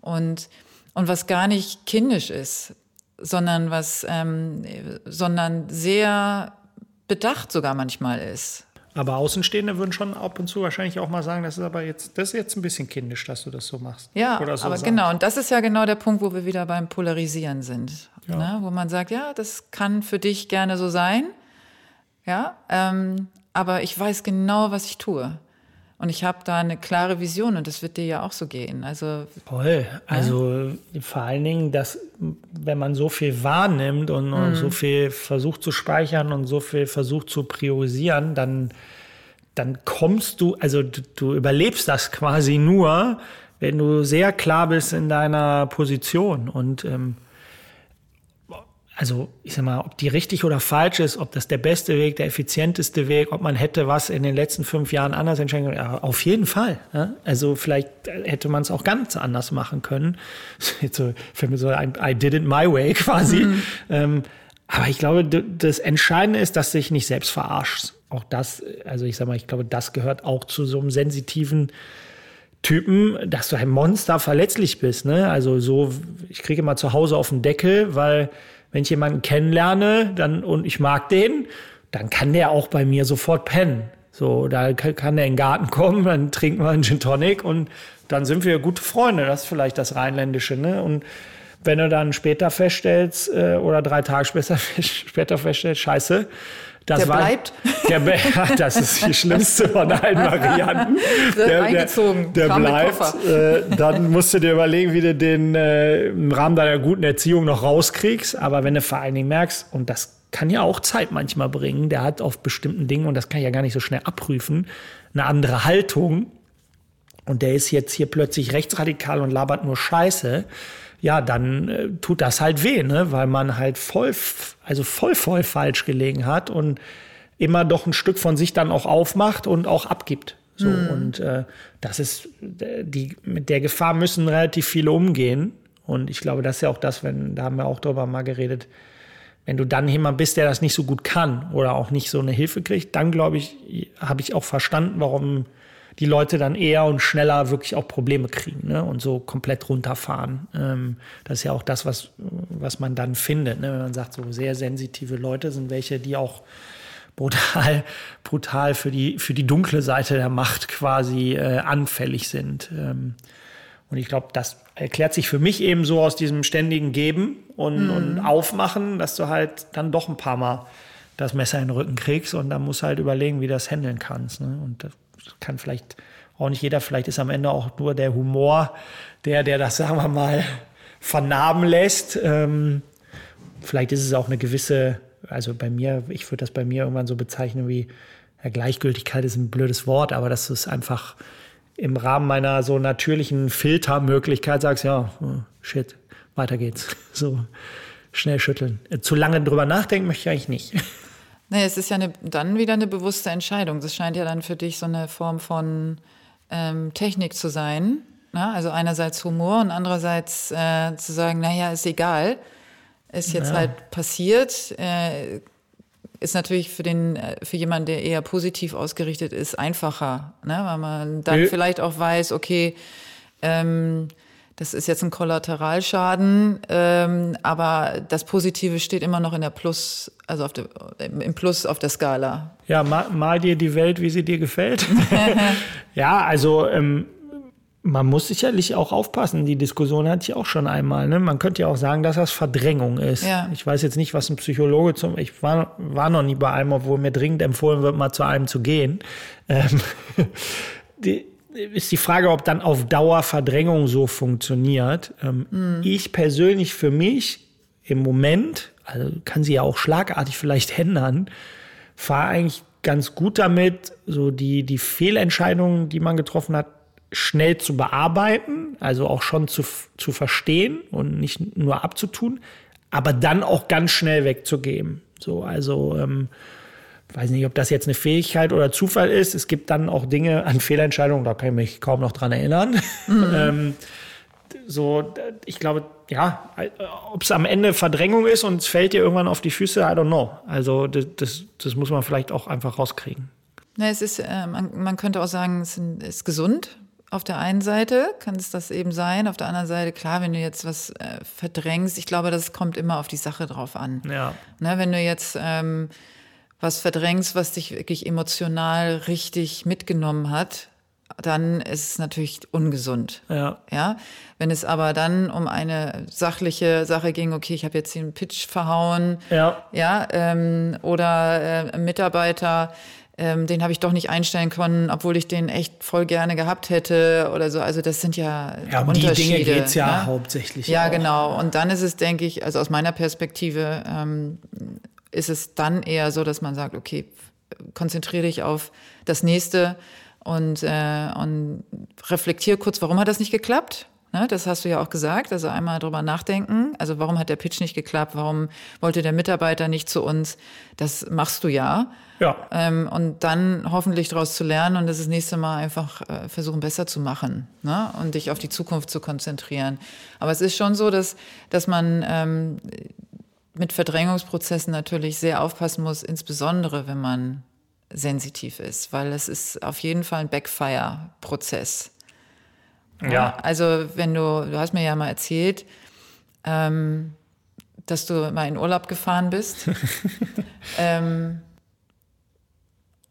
Und, und was gar nicht kindisch ist, sondern was, ähm, sondern sehr bedacht sogar manchmal ist. Aber Außenstehende würden schon ab und zu wahrscheinlich auch mal sagen, das ist aber jetzt, das ist jetzt ein bisschen kindisch, dass du das so machst. Ja, so aber sagst. genau, und das ist ja genau der Punkt, wo wir wieder beim Polarisieren sind. Ja. Ne? Wo man sagt, ja, das kann für dich gerne so sein. Ja, ähm, aber ich weiß genau, was ich tue. Und ich habe da eine klare Vision und das wird dir ja auch so gehen. Also voll. Also ja? vor allen Dingen, dass wenn man so viel wahrnimmt und, und so mhm. viel versucht zu speichern und so viel versucht zu priorisieren, dann dann kommst du, also du, du überlebst das quasi nur, wenn du sehr klar bist in deiner Position und ähm, also ich sag mal, ob die richtig oder falsch ist, ob das der beste Weg, der effizienteste Weg, ob man hätte was in den letzten fünf Jahren anders entscheiden können, ja, auf jeden Fall. Ja? Also vielleicht hätte man es auch ganz anders machen können. Jetzt so, für mich so ein I did it my way quasi. Mhm. Ähm, aber ich glaube, das Entscheidende ist, dass du dich nicht selbst verarschst. Auch das, also ich sag mal, ich glaube, das gehört auch zu so einem sensitiven Typen, dass du ein Monster verletzlich bist. Ne? Also so, ich kriege immer zu Hause auf den Deckel, weil wenn ich jemanden kennenlerne dann, und ich mag den, dann kann der auch bei mir sofort pennen. So, da kann der in den Garten kommen, dann trinken wir einen Gin Tonic und dann sind wir gute Freunde. Das ist vielleicht das Rheinländische, ne? Und wenn du dann später feststellst äh, oder drei Tage später, später feststellst, scheiße, das der war, bleibt. Der, das ist die schlimmste von allen Varianten. Der, eingezogen. Der, der bleibt. Äh, dann musst du dir überlegen, wie du den äh, im Rahmen deiner guten Erziehung noch rauskriegst. Aber wenn du vor allen Dingen merkst, und das kann ja auch Zeit manchmal bringen, der hat auf bestimmten Dingen, und das kann ich ja gar nicht so schnell abprüfen, eine andere Haltung. Und der ist jetzt hier plötzlich rechtsradikal und labert nur Scheiße ja, dann äh, tut das halt weh, ne? weil man halt voll, also voll, voll falsch gelegen hat und immer doch ein Stück von sich dann auch aufmacht und auch abgibt. So, mhm. und äh, das ist, die, mit der Gefahr müssen relativ viele umgehen. Und ich glaube, das ist ja auch das, wenn, da haben wir auch drüber mal geredet, wenn du dann jemand bist, der das nicht so gut kann oder auch nicht so eine Hilfe kriegt, dann glaube ich, habe ich auch verstanden, warum die Leute dann eher und schneller wirklich auch Probleme kriegen ne? und so komplett runterfahren. Ähm, das ist ja auch das, was, was man dann findet. Ne? Wenn man sagt, so sehr sensitive Leute sind welche, die auch brutal, brutal für die, für die dunkle Seite der Macht quasi äh, anfällig sind. Ähm, und ich glaube, das erklärt sich für mich eben so aus diesem ständigen Geben und, mm. und Aufmachen, dass du halt dann doch ein paar Mal das Messer in den Rücken kriegst und dann musst du halt überlegen, wie du das handeln kannst. Ne? Und das kann vielleicht auch nicht jeder, vielleicht ist am Ende auch nur der Humor, der, der das, sagen wir mal, vernarben lässt. Ähm, vielleicht ist es auch eine gewisse, also bei mir, ich würde das bei mir irgendwann so bezeichnen wie, ja, Gleichgültigkeit ist ein blödes Wort, aber das ist einfach im Rahmen meiner so natürlichen Filtermöglichkeit sagst, ja, oh, shit, weiter geht's. So schnell schütteln. Zu lange drüber nachdenken möchte ich eigentlich nicht. Nee, es ist ja eine, dann wieder eine bewusste Entscheidung. Das scheint ja dann für dich so eine Form von ähm, Technik zu sein. Ne? Also einerseits Humor und andererseits äh, zu sagen, naja, ist egal. Ist jetzt ja. halt passiert. Äh, ist natürlich für den äh, für jemanden, der eher positiv ausgerichtet ist, einfacher, ne? weil man dann äh. vielleicht auch weiß, okay, ähm, das ist jetzt ein Kollateralschaden, ähm, aber das Positive steht immer noch in der Plus, also auf der, im Plus auf der Skala. Ja, mal, mal dir die Welt, wie sie dir gefällt. ja, also ähm, man muss sicherlich auch aufpassen. Die Diskussion hatte ich auch schon einmal. Ne? Man könnte ja auch sagen, dass das Verdrängung ist. Ja. Ich weiß jetzt nicht, was ein Psychologe zum. Ich war, war noch nie bei einem, obwohl mir dringend empfohlen wird, mal zu einem zu gehen. Ähm, die, ist die Frage, ob dann auf Dauer Verdrängung so funktioniert. Ähm, mhm. Ich persönlich für mich im Moment, also kann sie ja auch schlagartig vielleicht ändern, fahre eigentlich ganz gut damit, so die, die Fehlentscheidungen, die man getroffen hat, schnell zu bearbeiten, also auch schon zu, zu verstehen und nicht nur abzutun, aber dann auch ganz schnell wegzugeben. So, also ähm, weiß nicht, ob das jetzt eine Fähigkeit oder Zufall ist. Es gibt dann auch Dinge an Fehlentscheidungen, da kann ich mich kaum noch dran erinnern. Mhm. ähm, so, ich glaube, ja, ob es am Ende Verdrängung ist und es fällt dir irgendwann auf die Füße, I don't know. Also das, das, das muss man vielleicht auch einfach rauskriegen. Na, es ist, äh, man, man, könnte auch sagen, es ist gesund. Auf der einen Seite kann es das eben sein, auf der anderen Seite, klar, wenn du jetzt was äh, verdrängst, ich glaube, das kommt immer auf die Sache drauf an. Ja. Ne, wenn du jetzt ähm, was verdrängst, was dich wirklich emotional richtig mitgenommen hat, dann ist es natürlich ungesund. Ja. ja. Wenn es aber dann um eine sachliche Sache ging, okay, ich habe jetzt den Pitch verhauen, ja, ja ähm, oder äh, Mitarbeiter, ähm, den habe ich doch nicht einstellen können, obwohl ich den echt voll gerne gehabt hätte oder so. Also das sind ja, ja um Unterschiede. Die Dinge geht's ja ne? hauptsächlich. Ja, auch. genau. Und dann ist es, denke ich, also aus meiner Perspektive ähm, ist es dann eher so, dass man sagt, okay, konzentriere dich auf das nächste und, äh, und reflektier kurz, warum hat das nicht geklappt? Ne, das hast du ja auch gesagt. Also einmal drüber nachdenken. Also warum hat der Pitch nicht geklappt? Warum wollte der Mitarbeiter nicht zu uns? Das machst du ja. Ja. Ähm, und dann hoffentlich daraus zu lernen und das, das nächste Mal einfach äh, versuchen, besser zu machen ne? und dich auf die Zukunft zu konzentrieren. Aber es ist schon so, dass, dass man ähm, mit Verdrängungsprozessen natürlich sehr aufpassen muss, insbesondere wenn man sensitiv ist, weil es ist auf jeden Fall ein Backfire-Prozess. Ja. Also wenn du, du hast mir ja mal erzählt, ähm, dass du mal in Urlaub gefahren bist. ähm,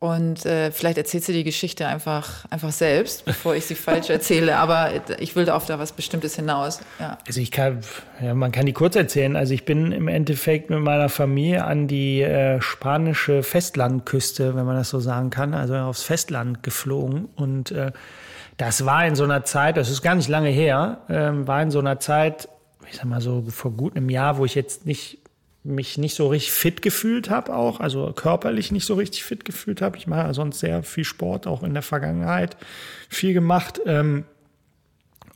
und äh, vielleicht erzählst du die Geschichte einfach, einfach selbst, bevor ich sie falsch erzähle. Aber ich will auf da was Bestimmtes hinaus. Ja. Also ich kann, ja, man kann die kurz erzählen. Also ich bin im Endeffekt mit meiner Familie an die äh, spanische Festlandküste, wenn man das so sagen kann, also aufs Festland geflogen. Und äh, das war in so einer Zeit, das ist gar nicht lange her, ähm, war in so einer Zeit, ich sag mal so vor gut einem Jahr, wo ich jetzt nicht mich nicht so richtig fit gefühlt habe, auch, also körperlich nicht so richtig fit gefühlt habe. Ich mache sonst sehr viel Sport, auch in der Vergangenheit viel gemacht. Ähm,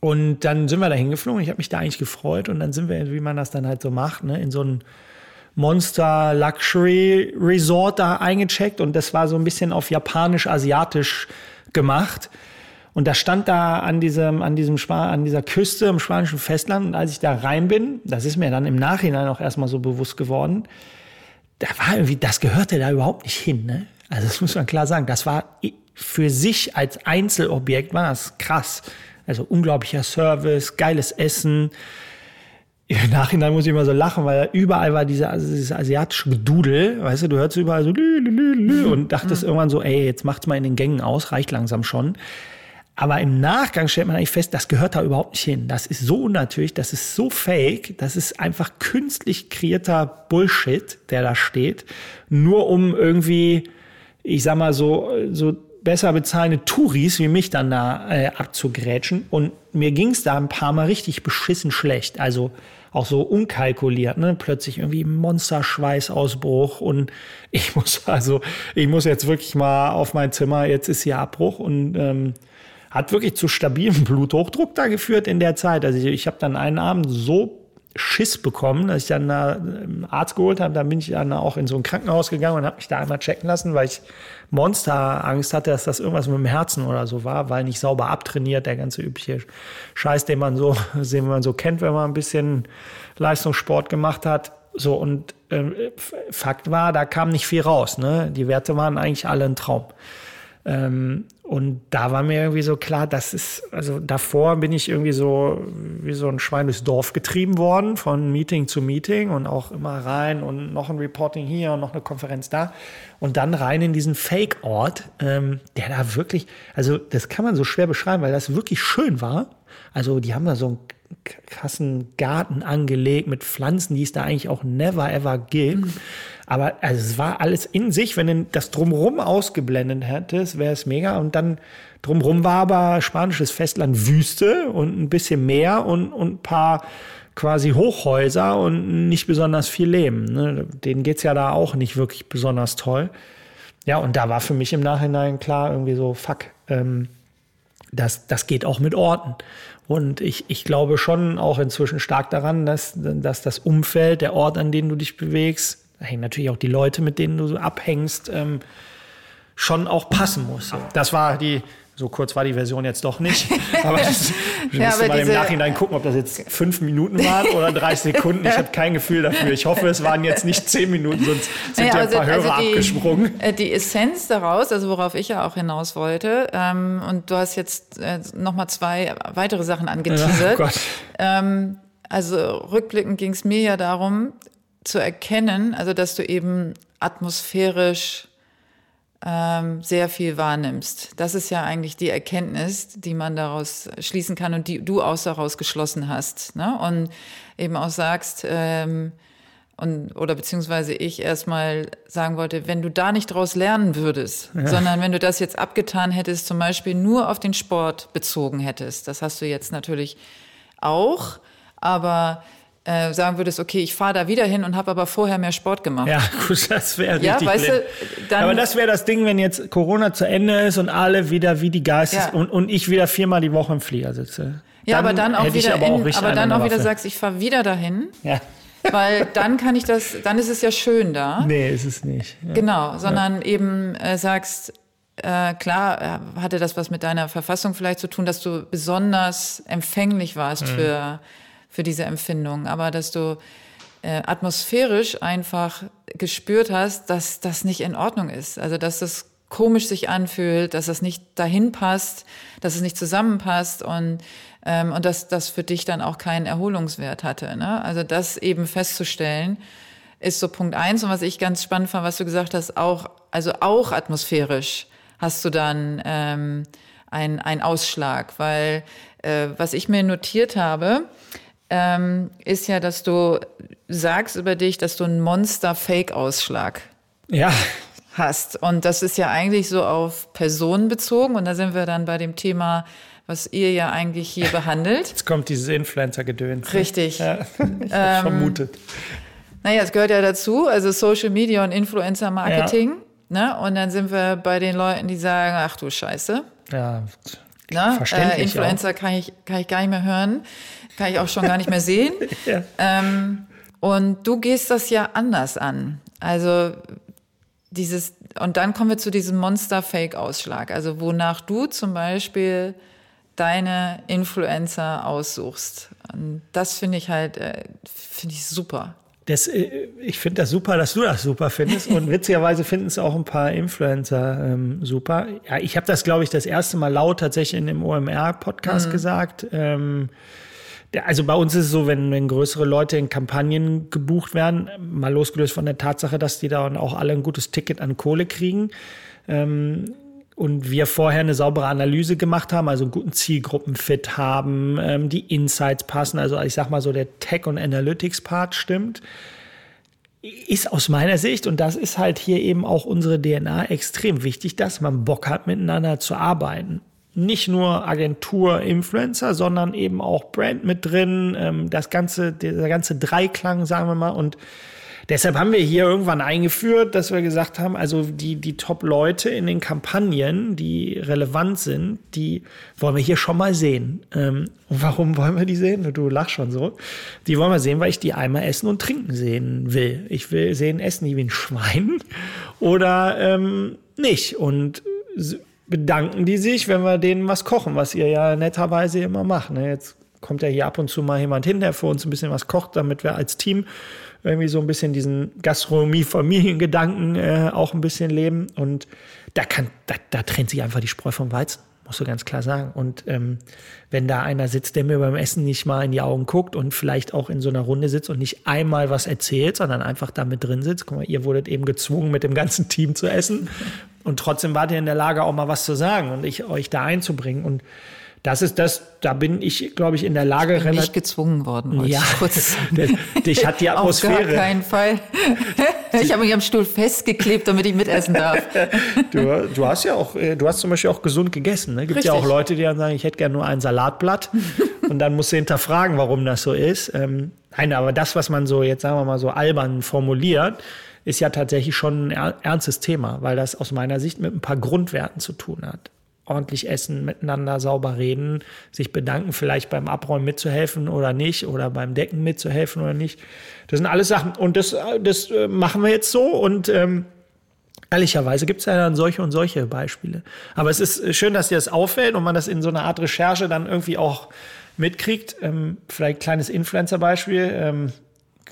und dann sind wir da hingeflogen. Ich habe mich da eigentlich gefreut. Und dann sind wir, wie man das dann halt so macht, ne, in so ein Monster Luxury Resort da eingecheckt. Und das war so ein bisschen auf japanisch-asiatisch gemacht. Und da stand da an diesem, an diesem an dieser Küste im spanischen Festland. Und als ich da rein bin, das ist mir dann im Nachhinein auch erstmal so bewusst geworden, da war irgendwie, das gehörte da überhaupt nicht hin. Ne? Also das muss man klar sagen. Das war für sich als Einzelobjekt war das krass. Also unglaublicher Service, geiles Essen. Im Nachhinein muss ich immer so lachen, weil überall war diese, also dieses asiatische Gedudel, weißt du, du hörst überall so lü, lü, lü, lü und dachtest mhm. irgendwann so, ey, jetzt macht's mal in den Gängen aus, reicht langsam schon. Aber im Nachgang stellt man eigentlich fest, das gehört da überhaupt nicht hin. Das ist so unnatürlich, das ist so fake, das ist einfach künstlich kreierter Bullshit, der da steht, nur um irgendwie, ich sag mal so, so besser bezahlende Touris wie mich dann da äh, abzugrätschen. Und mir ging es da ein paar Mal richtig beschissen schlecht. Also auch so unkalkuliert, ne? Plötzlich irgendwie Monsterschweißausbruch und ich muss also, ich muss jetzt wirklich mal auf mein Zimmer, jetzt ist hier Abbruch und ähm, hat wirklich zu stabilem Bluthochdruck da geführt in der Zeit. Also ich, ich habe dann einen Abend so Schiss bekommen, dass ich dann da einen Arzt geholt habe. Dann bin ich dann auch in so ein Krankenhaus gegangen und habe mich da einmal checken lassen, weil ich Monsterangst hatte, dass das irgendwas mit dem Herzen oder so war, weil nicht sauber abtrainiert, der ganze übliche Scheiß, den man so, den man so kennt, wenn man ein bisschen Leistungssport gemacht hat. So, und äh, Fakt war, da kam nicht viel raus. Ne? Die Werte waren eigentlich alle ein Traum. Ähm, und da war mir irgendwie so klar, das ist, also davor bin ich irgendwie so wie so ein Schwein durchs Dorf getrieben worden, von Meeting zu Meeting und auch immer rein und noch ein Reporting hier und noch eine Konferenz da. Und dann rein in diesen Fake-Ort, ähm, der da wirklich, also das kann man so schwer beschreiben, weil das wirklich schön war. Also die haben da so einen krassen Garten angelegt mit Pflanzen, die es da eigentlich auch never ever gibt. Mhm. Aber also es war alles in sich, wenn du das drumherum ausgeblendet hättest, wäre es mega. Und dann drumherum war aber spanisches Festland Wüste und ein bisschen Meer und, und ein paar quasi Hochhäuser und nicht besonders viel Leben. Ne? Denen geht's ja da auch nicht wirklich besonders toll. Ja, und da war für mich im Nachhinein klar, irgendwie so, fuck, ähm, das, das geht auch mit Orten. Und ich, ich glaube schon auch inzwischen stark daran, dass, dass das Umfeld, der Ort, an dem du dich bewegst, da hängen natürlich auch die Leute, mit denen du so abhängst, ähm, schon auch passen muss. Das war die, so kurz war die Version jetzt doch nicht. Aber das, wir ja, mal im Nachhinein gucken, ob das jetzt fünf Minuten waren oder 30 Sekunden. Ich habe kein Gefühl dafür. Ich hoffe, es waren jetzt nicht zehn Minuten, sonst sind ja, ja ein also, paar Hörer also die, abgesprungen. Äh, die Essenz daraus, also worauf ich ja auch hinaus wollte, ähm, und du hast jetzt äh, noch mal zwei weitere Sachen angeteasert. Ja, oh Gott. Ähm, also rückblickend ging es mir ja darum, zu erkennen, also dass du eben atmosphärisch ähm, sehr viel wahrnimmst. Das ist ja eigentlich die Erkenntnis, die man daraus schließen kann und die du auch daraus geschlossen hast. Ne? Und eben auch sagst, ähm, und, oder beziehungsweise ich erstmal sagen wollte, wenn du da nicht draus lernen würdest, ja. sondern wenn du das jetzt abgetan hättest, zum Beispiel nur auf den Sport bezogen hättest, das hast du jetzt natürlich auch, aber äh, sagen würdest, okay, ich fahre da wieder hin und habe aber vorher mehr Sport gemacht. Ja, gut, das wäre richtig. Ja, weißt du, dann, aber das wäre das Ding, wenn jetzt Corona zu Ende ist und alle wieder wie die Geistes ja. und, und ich wieder viermal die Woche im Flieger sitze. Ja, aber dann auch wieder, aber, in, aber dann auch wieder sagst, ich fahre wieder dahin. Ja. Weil dann kann ich das, dann ist es ja schön da. Nee, ist es nicht. Ja. Genau, sondern eben äh, sagst, äh, klar äh, hatte das was mit deiner Verfassung vielleicht zu tun, dass du besonders empfänglich warst mhm. für für diese Empfindung, aber dass du äh, atmosphärisch einfach gespürt hast, dass das nicht in Ordnung ist. Also dass das komisch sich anfühlt, dass das nicht dahin passt, dass es nicht zusammenpasst und ähm, und dass das für dich dann auch keinen Erholungswert hatte. Ne? Also das eben festzustellen, ist so Punkt eins. Und was ich ganz spannend fand, was du gesagt hast, auch also auch atmosphärisch hast du dann ähm, ein Ausschlag, weil äh, was ich mir notiert habe, ähm, ist ja, dass du sagst über dich, dass du einen Monster-Fake-Ausschlag ja. hast. Und das ist ja eigentlich so auf Personen bezogen. Und da sind wir dann bei dem Thema, was ihr ja eigentlich hier behandelt. Jetzt kommt dieses Influencer-Gedöns. Richtig. Ja, ähm, vermutet. Naja, es gehört ja dazu, also Social Media und Influencer-Marketing. Ja. Ne? Und dann sind wir bei den Leuten, die sagen, ach du Scheiße. Ja, ne? Verständlich äh, Influencer kann ich, kann ich gar nicht mehr hören kann ich auch schon gar nicht mehr sehen. ja. ähm, und du gehst das ja anders an. Also dieses, und dann kommen wir zu diesem Monster-Fake-Ausschlag. Also wonach du zum Beispiel deine Influencer aussuchst. Und das finde ich halt, äh, finde ich super. Das, äh, ich finde das super, dass du das super findest. Und witzigerweise finden es auch ein paar Influencer ähm, super. Ja, ich habe das, glaube ich, das erste Mal laut tatsächlich in dem OMR-Podcast mhm. gesagt. Ähm, also bei uns ist es so, wenn, wenn größere Leute in Kampagnen gebucht werden, mal losgelöst von der Tatsache, dass die da auch alle ein gutes Ticket an Kohle kriegen. Ähm, und wir vorher eine saubere Analyse gemacht haben, also einen guten Zielgruppenfit haben, ähm, die Insights passen, also ich sag mal so der Tech- und Analytics-Part stimmt, ist aus meiner Sicht, und das ist halt hier eben auch unsere DNA, extrem wichtig, dass man Bock hat, miteinander zu arbeiten. Nicht nur Agentur, Influencer, sondern eben auch Brand mit drin, ähm, das ganze, der ganze Dreiklang, sagen wir mal, und Deshalb haben wir hier irgendwann eingeführt, dass wir gesagt haben, also die, die Top-Leute in den Kampagnen, die relevant sind, die wollen wir hier schon mal sehen. Ähm, und warum wollen wir die sehen? Du lachst schon so. Die wollen wir sehen, weil ich die einmal essen und trinken sehen will. Ich will sehen, essen die wie ein Schwein oder ähm, nicht. Und bedanken die sich, wenn wir denen was kochen, was ihr ja netterweise immer macht. Ne? Jetzt kommt ja hier ab und zu mal jemand hin, der für uns ein bisschen was kocht, damit wir als Team irgendwie so ein bisschen diesen Gastronomie-Familiengedanken äh, auch ein bisschen leben. Und da kann, da, da trennt sich einfach die Spreu vom Weizen, musst du ganz klar sagen. Und ähm, wenn da einer sitzt, der mir beim Essen nicht mal in die Augen guckt und vielleicht auch in so einer Runde sitzt und nicht einmal was erzählt, sondern einfach da mit drin sitzt, guck mal, ihr wurdet eben gezwungen, mit dem ganzen Team zu essen. Und trotzdem wart ihr in der Lage, auch mal was zu sagen und ich, euch da einzubringen. Und das ist das, da bin ich, glaube ich, in der Lage. Ich bin nicht gezwungen worden. Ja, kurz. dich hat die Atmosphäre. Auf gar keinen Fall. Ich habe mich am Stuhl festgeklebt, damit ich mitessen darf. du, du, hast ja auch, äh, du hast zum Beispiel auch gesund gegessen. Ne? Gibt Richtig. ja auch Leute, die dann sagen, ich hätte gerne nur ein Salatblatt. und dann musst du hinterfragen, warum das so ist. Ähm, nein, aber das, was man so jetzt sagen wir mal so albern formuliert, ist ja tatsächlich schon ein ernstes Thema, weil das aus meiner Sicht mit ein paar Grundwerten zu tun hat ordentlich essen, miteinander sauber reden, sich bedanken, vielleicht beim Abräumen mitzuhelfen oder nicht oder beim Decken mitzuhelfen oder nicht. Das sind alles Sachen und das, das äh, machen wir jetzt so und ähm, ehrlicherweise gibt es ja dann solche und solche Beispiele. Aber es ist schön, dass dir das auffällt und man das in so einer Art Recherche dann irgendwie auch mitkriegt. Ähm, vielleicht kleines Influencer-Beispiel. Ähm,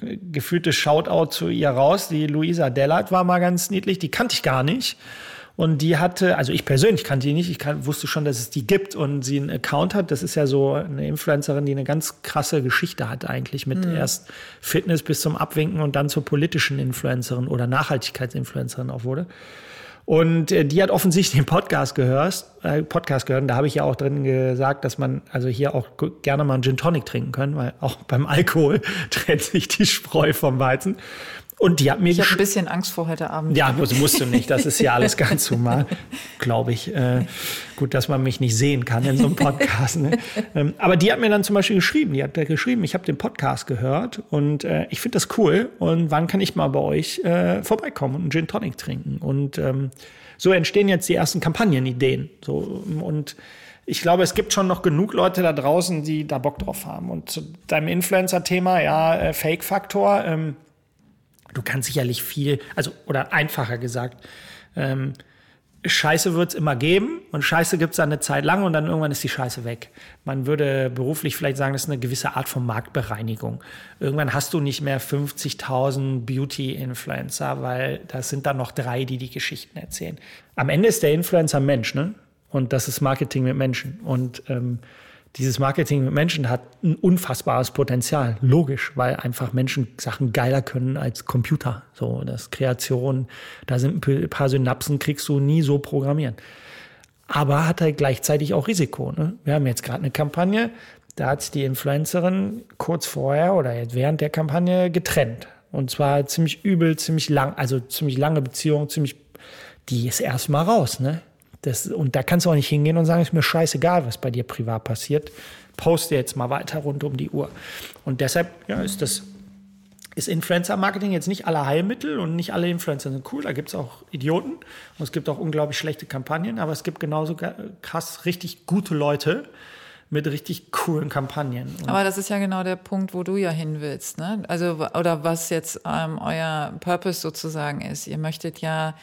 gefühltes Shoutout zu ihr raus. Die Luisa Dellert war mal ganz niedlich, die kannte ich gar nicht. Und die hatte, also ich persönlich kannte die nicht, ich kann, wusste schon, dass es die gibt und sie einen Account hat. Das ist ja so eine Influencerin, die eine ganz krasse Geschichte hat eigentlich mit mhm. erst Fitness bis zum Abwinken und dann zur politischen Influencerin oder Nachhaltigkeitsinfluencerin auch wurde. Und äh, die hat offensichtlich den Podcast gehört, äh, Podcast gehört. Und da habe ich ja auch drin gesagt, dass man also hier auch gerne mal einen Gin Tonic trinken können, weil auch beim Alkohol trennt sich die Spreu vom Weizen. Und die hat mir. Ich habe ein bisschen Angst vor heute Abend. Ja, also musst du nicht. Das ist ja alles ganz normal, glaube ich. Äh, gut, dass man mich nicht sehen kann in so einem Podcast. Ne? Ähm, aber die hat mir dann zum Beispiel geschrieben. Die hat da geschrieben, ich habe den Podcast gehört und äh, ich finde das cool. Und wann kann ich mal bei euch äh, vorbeikommen und einen Gin Tonic trinken? Und ähm, so entstehen jetzt die ersten Kampagnenideen. So und ich glaube, es gibt schon noch genug Leute da draußen, die da Bock drauf haben. Und zu deinem Influencer-Thema, ja, äh, Fake-Faktor. Ähm, du kannst sicherlich viel, also oder einfacher gesagt, ähm, Scheiße wird es immer geben und Scheiße gibt es eine Zeit lang und dann irgendwann ist die Scheiße weg. Man würde beruflich vielleicht sagen, das ist eine gewisse Art von Marktbereinigung. Irgendwann hast du nicht mehr 50.000 Beauty-Influencer, weil das sind dann noch drei, die die Geschichten erzählen. Am Ende ist der Influencer Mensch, ne? Und das ist Marketing mit Menschen. Und ähm, dieses Marketing mit Menschen hat ein unfassbares Potenzial. Logisch, weil einfach Menschen Sachen geiler können als Computer. So, das Kreation, da sind ein paar Synapsen, kriegst du nie so programmieren. Aber hat halt gleichzeitig auch Risiko. Ne? Wir haben jetzt gerade eine Kampagne, da hat die Influencerin kurz vorher oder jetzt während der Kampagne getrennt. Und zwar ziemlich übel, ziemlich lang, also ziemlich lange Beziehung, ziemlich, die ist erstmal raus, ne? Das, und da kannst du auch nicht hingehen und sagen, ist mir scheißegal, was bei dir privat passiert. Poste jetzt mal weiter rund um die Uhr. Und deshalb ja, ist das ist Influencer-Marketing jetzt nicht alle Heilmittel und nicht alle Influencer sind cool. Da gibt es auch Idioten und es gibt auch unglaublich schlechte Kampagnen, aber es gibt genauso krass richtig gute Leute mit richtig coolen Kampagnen. Und aber das ist ja genau der Punkt, wo du ja hin willst. Ne? Also, oder was jetzt ähm, euer Purpose sozusagen ist. Ihr möchtet ja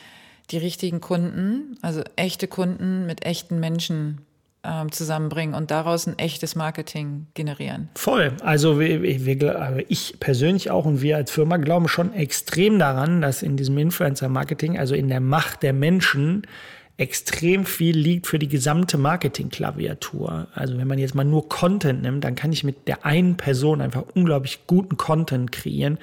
die richtigen Kunden, also echte Kunden mit echten Menschen ähm, zusammenbringen und daraus ein echtes Marketing generieren. Voll. Also wir, wir, ich persönlich auch und wir als Firma glauben schon extrem daran, dass in diesem Influencer-Marketing, also in der Macht der Menschen, extrem viel liegt für die gesamte Marketing-Klaviatur. Also wenn man jetzt mal nur Content nimmt, dann kann ich mit der einen Person einfach unglaublich guten Content kreieren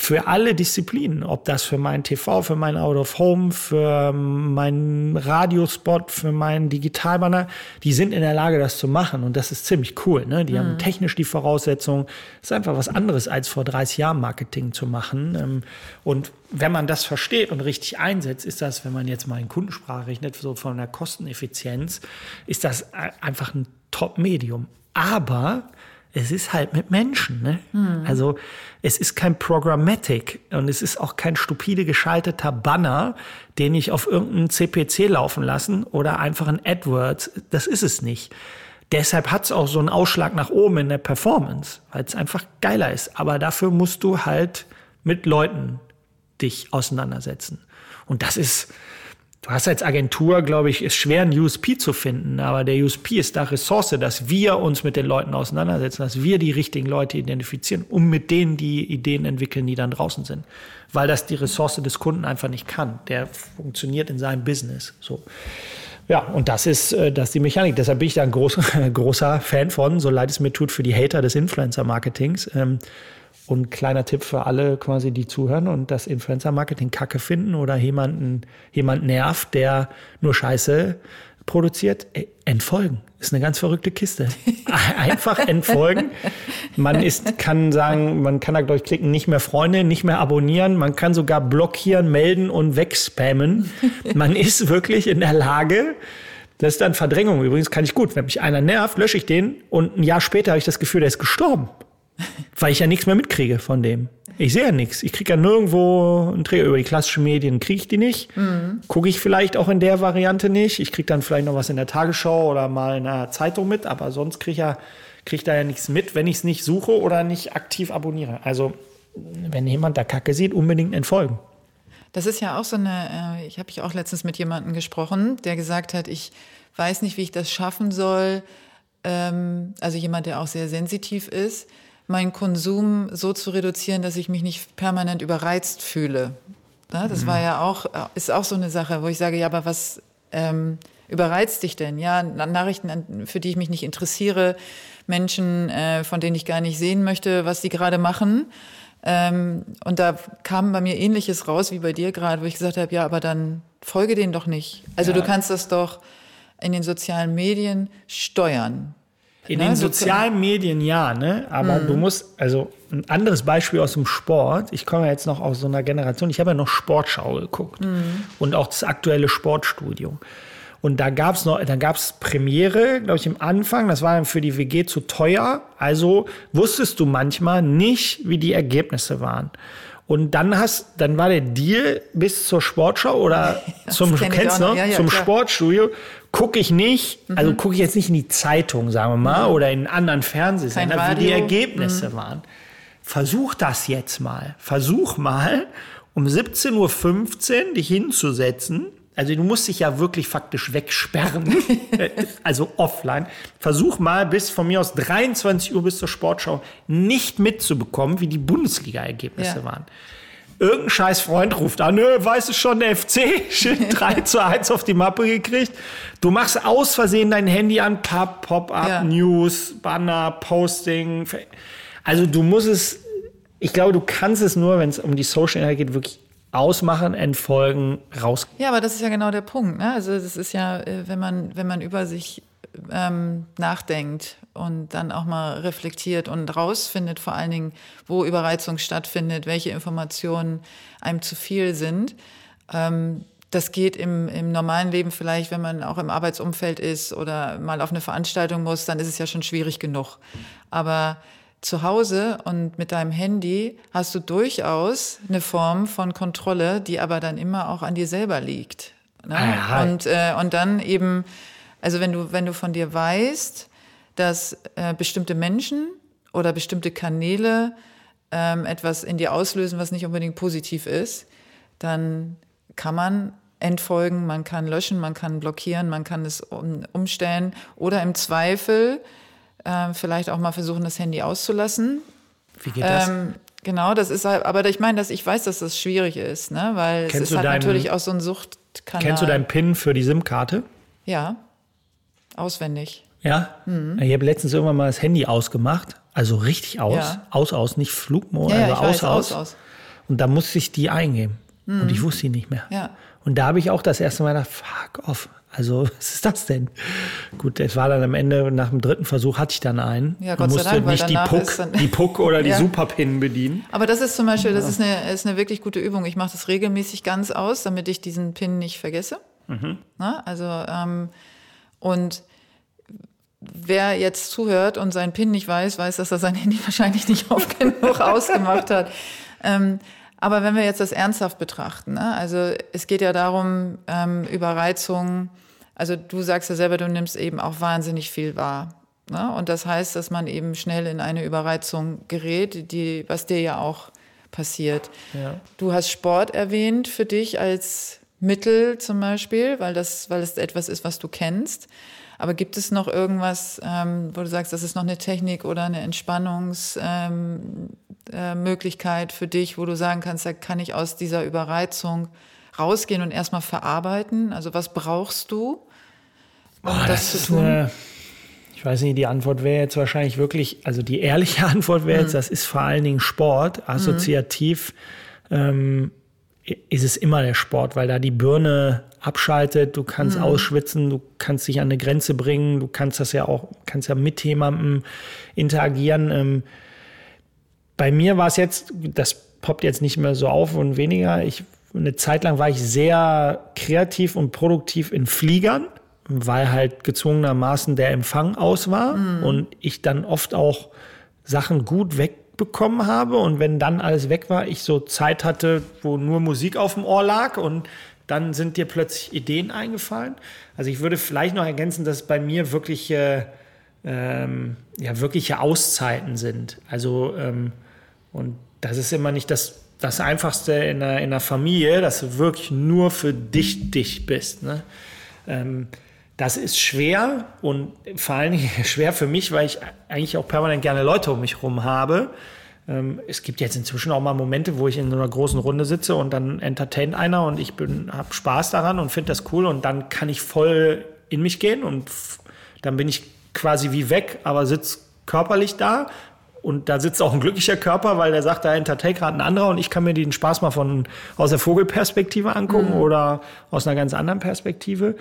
für alle Disziplinen, ob das für mein TV, für mein Out of Home, für meinen Radiospot, für meinen Digitalbanner, die sind in der Lage, das zu machen und das ist ziemlich cool. Ne? Die mhm. haben technisch die Voraussetzungen. Das ist einfach was anderes als vor 30 Jahren Marketing zu machen. Ähm, und wenn man das versteht und richtig einsetzt, ist das, wenn man jetzt mal in Kundensprache rechnet, so von der Kosteneffizienz, ist das einfach ein Top-Medium. Aber es ist halt mit Menschen. Ne? Hm. Also es ist kein Programmatic und es ist auch kein stupide geschalteter Banner, den ich auf irgendeinen CPC laufen lassen oder einfach ein AdWords. Das ist es nicht. Deshalb hat es auch so einen Ausschlag nach oben in der Performance, weil es einfach geiler ist. Aber dafür musst du halt mit Leuten dich auseinandersetzen. Und das ist, Du hast als Agentur, glaube ich, ist schwer, einen USP zu finden, aber der USP ist da Ressource, dass wir uns mit den Leuten auseinandersetzen, dass wir die richtigen Leute identifizieren, um mit denen die Ideen entwickeln, die dann draußen sind. Weil das die Ressource des Kunden einfach nicht kann. Der funktioniert in seinem Business. So. Ja, und das ist, äh, das ist die Mechanik. Deshalb bin ich da ein großer, großer Fan von, so leid es mir tut für die Hater des Influencer-Marketings. Ähm, und kleiner Tipp für alle quasi, die zuhören und das Influencer-Marketing kacke finden oder jemanden, jemand nervt, der nur Scheiße produziert, entfolgen. Ist eine ganz verrückte Kiste. Einfach entfolgen. Man ist, kann sagen, man kann da gleich klicken, nicht mehr Freunde, nicht mehr abonnieren. Man kann sogar blockieren, melden und wegspammen. Man ist wirklich in der Lage, das ist dann Verdrängung. Übrigens kann ich gut. Wenn mich einer nervt, lösche ich den und ein Jahr später habe ich das Gefühl, der ist gestorben. Weil ich ja nichts mehr mitkriege von dem. Ich sehe ja nichts. Ich kriege ja nirgendwo einen Träger. Über die klassischen Medien kriege ich die nicht. Mhm. Gucke ich vielleicht auch in der Variante nicht. Ich kriege dann vielleicht noch was in der Tagesschau oder mal in einer Zeitung mit, aber sonst kriege ich ja, krieg da ja nichts mit, wenn ich es nicht suche oder nicht aktiv abonniere. Also, wenn jemand da Kacke sieht, unbedingt entfolgen. Das ist ja auch so eine, äh, ich habe ich auch letztens mit jemandem gesprochen, der gesagt hat, ich weiß nicht, wie ich das schaffen soll. Ähm, also jemand, der auch sehr sensitiv ist meinen Konsum so zu reduzieren, dass ich mich nicht permanent überreizt fühle. Das mhm. war ja auch, ist auch so eine Sache, wo ich sage, ja, aber was ähm, überreizt dich denn? Ja, Nachrichten, für die ich mich nicht interessiere, Menschen, äh, von denen ich gar nicht sehen möchte, was sie gerade machen. Ähm, und da kam bei mir Ähnliches raus wie bei dir gerade, wo ich gesagt habe, ja, aber dann folge denen doch nicht. Also ja. du kannst das doch in den sozialen Medien steuern. In den sozialen Medien ja, ne? Aber mhm. du musst, also ein anderes Beispiel aus dem Sport. Ich komme ja jetzt noch aus so einer Generation, ich habe ja noch Sportschau geguckt mhm. und auch das aktuelle Sportstudio. Und da gab es noch, da gab es Premiere, glaube ich, im Anfang. Das war dann für die WG zu teuer. Also wusstest du manchmal nicht, wie die Ergebnisse waren. Und dann hast, dann war der Deal bis zur Sportschau oder zum, kennst noch, ja, ja, zum klar. Sportstudio gucke ich nicht, also mhm. also gucke ich jetzt nicht in die Zeitung, sagen wir mal, mhm. oder in anderen Fernsehsender, wie die Ergebnisse mhm. waren. Versuch das jetzt mal. Versuch mal, um 17.15 Uhr dich hinzusetzen. Also du musst dich ja wirklich faktisch wegsperren, also offline. Versuch mal bis von mir aus 23 Uhr bis zur Sportschau nicht mitzubekommen, wie die Bundesliga-Ergebnisse ja. waren irgendein scheiß Freund ruft an, nö, weißt du schon, der FC, schön 3 zu 1 auf die Mappe gekriegt. Du machst aus Versehen dein Handy an, Pop, Pop-up, ja. News, Banner, Posting. Also du musst es, ich glaube, du kannst es nur, wenn es um die Social Inhalte geht, wirklich ausmachen, entfolgen, raus. Ja, aber das ist ja genau der Punkt. Ne? Also das ist ja, äh, wenn man, wenn man über sich ähm, nachdenkt und dann auch mal reflektiert und rausfindet, vor allen Dingen, wo Überreizung stattfindet, welche Informationen einem zu viel sind. Ähm, das geht im, im normalen Leben vielleicht, wenn man auch im Arbeitsumfeld ist oder mal auf eine Veranstaltung muss, dann ist es ja schon schwierig genug. Aber zu Hause und mit deinem Handy hast du durchaus eine Form von Kontrolle, die aber dann immer auch an dir selber liegt. Ne? Ah, und, äh, und dann eben also wenn du, wenn du von dir weißt, dass äh, bestimmte Menschen oder bestimmte Kanäle ähm, etwas in dir auslösen, was nicht unbedingt positiv ist, dann kann man entfolgen, man kann löschen, man kann blockieren, man kann es um, umstellen oder im Zweifel äh, vielleicht auch mal versuchen, das Handy auszulassen. Wie geht das? Ähm, genau, das ist halt, aber ich meine, dass ich weiß, dass das schwierig ist, ne? weil Kennst es ist halt deinen- natürlich auch so ein Suchtkanal. Kennst du deinen PIN für die SIM-Karte? Ja, auswendig. Ja. Ich habe letztens irgendwann mal das Handy ausgemacht. Also richtig aus. Mhm. Ja. Aus, aus, nicht Flugmodus, Ja, ja, also ich aus, weiß, aus, aus. Und da musste ich die eingeben. Und ich wusste die nicht mehr. Ja. Und da habe ich auch das erste Mal gedacht, fuck off. Also, was ist das denn? Gut, es war dann am Ende, nach dem dritten Versuch hatte ich dann einen. Ja, Gott sei Dank, weil nicht die Puck, die Puck oder die Ja. Superpin bedienen. Aber das ist zum Beispiel, das ist eine, ist eine wirklich gute Übung. Ich mache das regelmäßig ganz aus, damit ich diesen Pin nicht vergesse. Na, also, ähm, und wer jetzt zuhört und seinen Pin nicht weiß, weiß, dass er sein Handy wahrscheinlich nicht oft genug ausgemacht hat. Ähm, aber wenn wir jetzt das ernsthaft betrachten, ne? also es geht ja darum, ähm, Überreizung, also du sagst ja selber, du nimmst eben auch wahnsinnig viel wahr. Ne? Und das heißt, dass man eben schnell in eine Überreizung gerät, die, was dir ja auch passiert. Ja. Du hast Sport erwähnt für dich als Mittel zum Beispiel, weil das, weil es etwas ist, was du kennst. Aber gibt es noch irgendwas, ähm, wo du sagst, das ist noch eine Technik oder eine Entspannungsmöglichkeit ähm, äh, für dich, wo du sagen kannst, da kann ich aus dieser Überreizung rausgehen und erstmal verarbeiten? Also was brauchst du, um Boah, das, ist zu tun? Eine, ich weiß nicht, die Antwort wäre jetzt wahrscheinlich wirklich, also die ehrliche Antwort wäre Mhm. jetzt, das ist vor allen Dingen Sport. Assoziativ ähm, ist es immer der Sport, weil da die Birne abschaltet, du kannst Mhm. ausschwitzen, du kannst dich an eine Grenze bringen, du kannst das ja auch, kannst ja mit jemandem interagieren. Ähm, bei mir war es jetzt, das poppt jetzt nicht mehr so auf und weniger. Ich, eine Zeit lang war ich sehr kreativ und produktiv in Fliegern, weil halt gezwungenermaßen der Empfang aus war und ich dann oft auch Sachen gut wegbekommen habe. Und wenn dann alles weg war, ich so Zeit hatte, wo nur Musik auf dem Ohr lag und dann sind dir plötzlich Ideen eingefallen. Also ich würde vielleicht noch ergänzen, dass bei mir wirklich äh, ähm, ja, wirkliche Auszeiten sind. Also, ähm, und das ist immer nicht das, das Einfachste in einer, in einer Familie, dass du wirklich nur für dich, dich bist. Ne? Ähm, das ist schwer und vor allen Dingen schwer für mich, weil ich eigentlich auch permanent gerne Leute um mich herum habe. Ähm, es gibt jetzt inzwischen auch mal Momente, wo ich in so einer großen Runde sitze und dann entertaint einer und ich habe Spaß daran und finde das cool und dann kann ich voll in mich gehen und dann bin ich quasi wie weg, aber sitz körperlich da. Und da sitzt auch ein glücklicher Körper, weil der sagt, da entertain gerade ein anderer und ich kann mir den Spaß mal von aus der Vogelperspektive angucken oder aus einer ganz anderen Perspektive.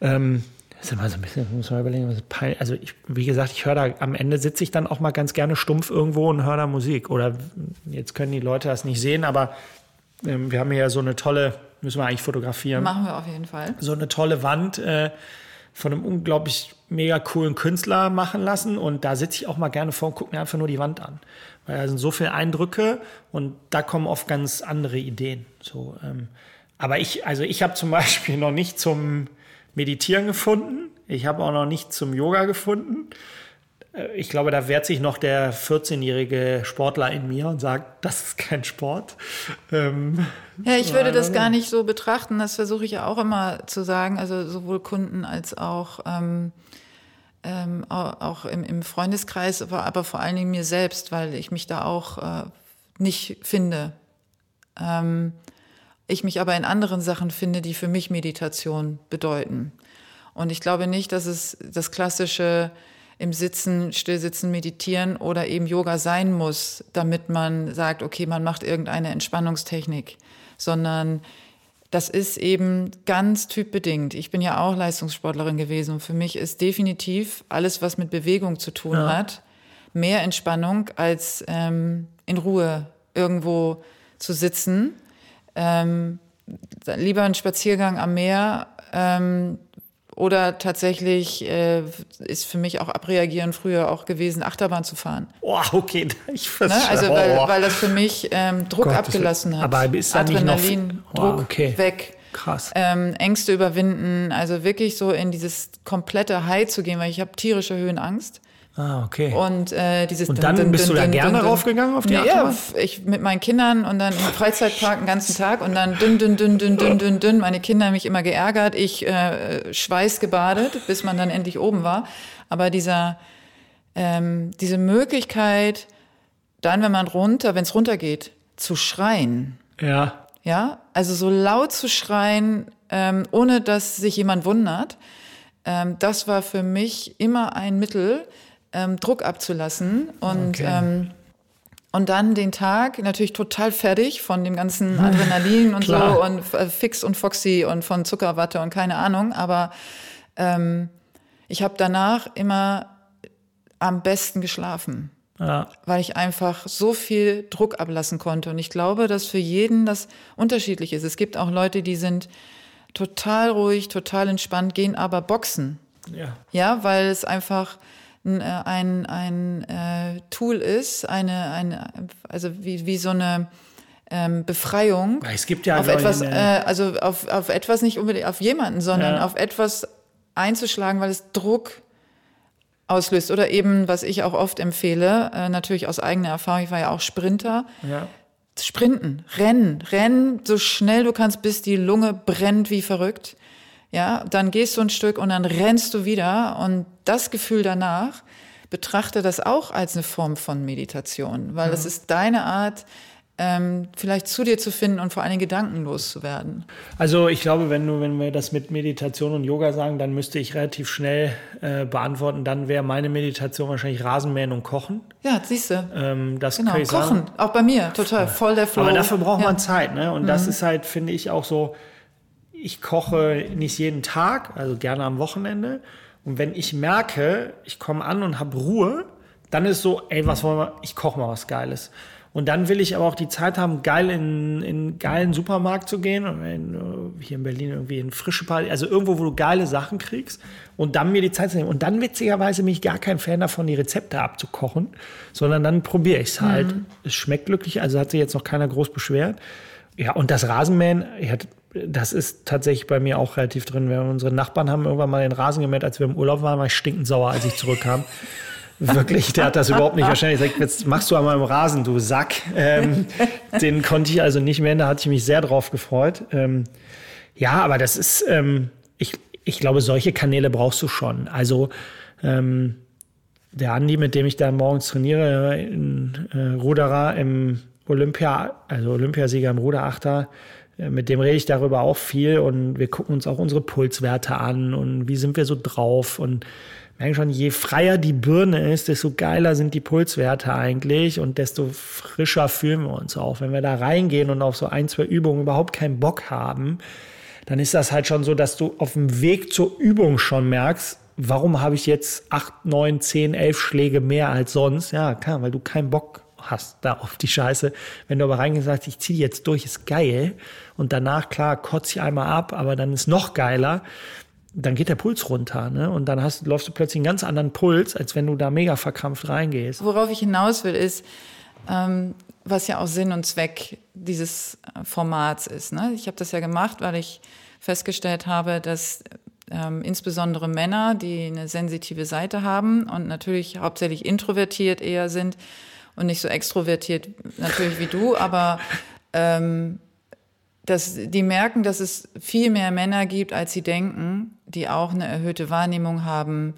Ähm, das ist immer so ein bisschen, muss man überlegen, was also ich, wie gesagt, ich höre da, am Ende sitze ich dann auch mal ganz gerne stumpf irgendwo und höre da Musik. Oder jetzt können die Leute das nicht sehen, aber ähm, wir haben hier so eine tolle, müssen wir eigentlich fotografieren Machen wir auf jeden Fall. so eine tolle Wand äh, von einem unglaublich mega coolen Künstler machen lassen. Und da sitze ich auch mal gerne vor und gucke mir einfach nur die Wand an. Weil da sind so viele Eindrücke und da kommen oft ganz andere Ideen. So, ähm, aber ich, also ich habe zum Beispiel noch nicht zum Meditieren gefunden. Ich habe auch noch nicht zum Yoga gefunden. Äh, Ich glaube, da wehrt sich noch der 14-jährige Sportler in mir und sagt, das ist kein Sport. Ähm, Ja, ich würde das gar nicht so betrachten. Das versuche ich ja auch immer zu sagen. Also sowohl Kunden als auch, ähm, ähm, au- auch im, im Freundeskreis, aber, aber vor allen Dingen mir selbst, weil ich mich da auch äh, nicht finde. Ähm, ich mich aber in anderen Sachen finde, die für mich Meditation bedeuten. Und ich glaube nicht, dass es das klassische im Sitzen, Stillsitzen, Meditieren oder eben Yoga sein muss, damit man sagt, okay, man macht irgendeine Entspannungstechnik, sondern das ist eben ganz typbedingt. Ich bin ja auch Leistungssportlerin gewesen und für mich ist definitiv alles, was mit Bewegung zu tun hat, mehr Entspannung als ähm, in Ruhe irgendwo zu sitzen. Ähm, lieber ein Spaziergang am Meer ähm, oder tatsächlich äh, ist für mich auch abreagieren früher auch gewesen, Achterbahn zu fahren. oh, okay, ich Ne? verstehe. Also weil, weil das für mich ähm, Druck Gott, abgelassen hat. aber ist da nicht noch- Adrenalin, Oh, Druck okay. weg. Krass. Ähm, Ängste überwinden, also wirklich so in dieses komplette High zu gehen, weil ich habe tierische Höhenangst. Ah, okay. Und äh, dieses Und dann dun, dun, bist du dun, da dun, gerne raufgegangen auf die ja, Achterbahn? ja, ich mit meinen Kindern und dann im Freizeitpark den ganzen Tag und dann dünn, dünn, dünn, dünn, dünn, dünn, dünn. Meine Kinder haben mich immer geärgert, ich äh, schweißgebadet, bis man dann endlich oben war. Aber dieser, ähm, diese Möglichkeit, dann, wenn man runter, wenn es runtergeht, zu schreien, Ja. ja, also so laut zu schreien, ähm, ohne dass sich jemand wundert, ähm, das war für mich immer ein Mittel, ähm, Druck abzulassen und Okay. ähm, und dann den Tag natürlich total fertig von dem ganzen Adrenalin und so und äh, fix und foxy und von Zuckerwatte und keine Ahnung. Aber ähm, ich habe danach immer am besten geschlafen Ja. weil ich einfach so viel Druck ablassen konnte. Und ich glaube, dass für jeden das unterschiedlich ist. Es gibt auch Leute, die sind total ruhig, total entspannt, gehen aber boxen. Ja. Ja, weil es einfach ein, äh, ein, ein äh, Tool ist, eine, eine, also wie, wie so eine ähm, Befreiung. Es gibt ja auf etwas, äh, also auf, auf etwas nicht unbedingt auf jemanden, sondern Ja. auf etwas einzuschlagen, weil es Druck auslöst. Oder eben, was ich auch oft empfehle, äh, natürlich aus eigener Erfahrung, ich war ja auch Sprinter, ja. sprinten, rennen, rennen so schnell du kannst, bis die Lunge brennt wie verrückt. Ja, dann gehst du ein Stück und dann rennst du wieder und das Gefühl danach betrachte das auch als eine Form von Meditation, weil das ist deine Art, ähm, vielleicht zu dir zu finden und vor allen Dingen gedankenlos zu werden. Also ich glaube, wenn du, wenn wir das mit Meditation und Yoga sagen, dann müsste ich relativ schnell äh, beantworten. Dann wäre meine Meditation wahrscheinlich Rasenmähen und Kochen. Ja, siehst du. Ähm, das Genau, kochen, sagen. auch bei mir, total, voll der Flow. Aber dafür braucht ja. Mhm. man Zeit, ne? Und das ist halt, finde ich, auch so, ich koche nicht jeden Tag, also gerne am Wochenende. Und wenn ich merke, ich komme an und habe Ruhe, dann ist so, ey, was wollen wir, ich koche mal was Geiles. Und dann will ich aber auch die Zeit haben, geil in, in einen geilen Supermarkt zu gehen. Und in, äh, hier in Berlin irgendwie in frische Party, also irgendwo, wo du geile Sachen kriegst. Und dann mir die Zeit zu nehmen. Und dann witzigerweise bin ich gar kein Fan davon, die Rezepte abzukochen, sondern dann probiere ich es halt. Es schmeckt glücklich, also hat sich jetzt noch keiner groß beschwert. Ja, und das Rasenmähen, ja, das ist tatsächlich bei mir auch relativ drin. Wir, unsere Nachbarn haben irgendwann mal den Rasen gemäht, als wir im Urlaub waren, war ich stinkend sauer, als ich zurückkam. Wirklich, der hat das überhaupt nicht wahrscheinlich gesagt, jetzt machst du einmal im Rasen, du Sack. Ähm, den konnte ich also nicht mehr, da hatte ich mich sehr drauf gefreut. Ähm, ja, aber das ist, ähm, ich, ich glaube, solche Kanäle brauchst du schon. Also ähm, der Andi, mit dem ich da morgens trainiere, in äh, Ruderer im Olympia, also Olympiasieger im Ruderachter, äh, mit dem rede ich darüber auch viel und wir gucken uns auch unsere Pulswerte an und wie sind wir so drauf und merken schon, je freier die Birne ist, desto geiler sind die Pulswerte eigentlich und desto frischer fühlen wir uns auch. Wenn wir da reingehen und auf so ein, zwei Übungen überhaupt keinen Bock haben, dann ist das halt schon so, dass du auf dem Weg zur Übung schon merkst, warum habe ich jetzt acht, neun, zehn, elf Schläge mehr als sonst? Ja, klar, weil du keinen Bock hast da auf die Scheiße. Wenn du aber reingehst und sagst, ich ziehe jetzt durch, ist geil. Und danach, klar, kotze ich einmal ab, aber dann ist noch geiler. Dann geht der Puls runter, ne? Und dann hast, läufst du plötzlich einen ganz anderen Puls, als wenn du da mega verkrampft reingehst. Worauf ich hinaus will, ist, ähm, was ja auch Sinn und Zweck dieses äh, Formats ist. Ne? Ich habe das ja gemacht, weil ich festgestellt habe, dass ähm, insbesondere Männer, die eine sensitive Seite haben und natürlich hauptsächlich introvertiert eher sind und nicht so extrovertiert natürlich wie du, aber ähm, dass die merken, dass es viel mehr Männer gibt, als sie denken, die auch eine erhöhte Wahrnehmung haben,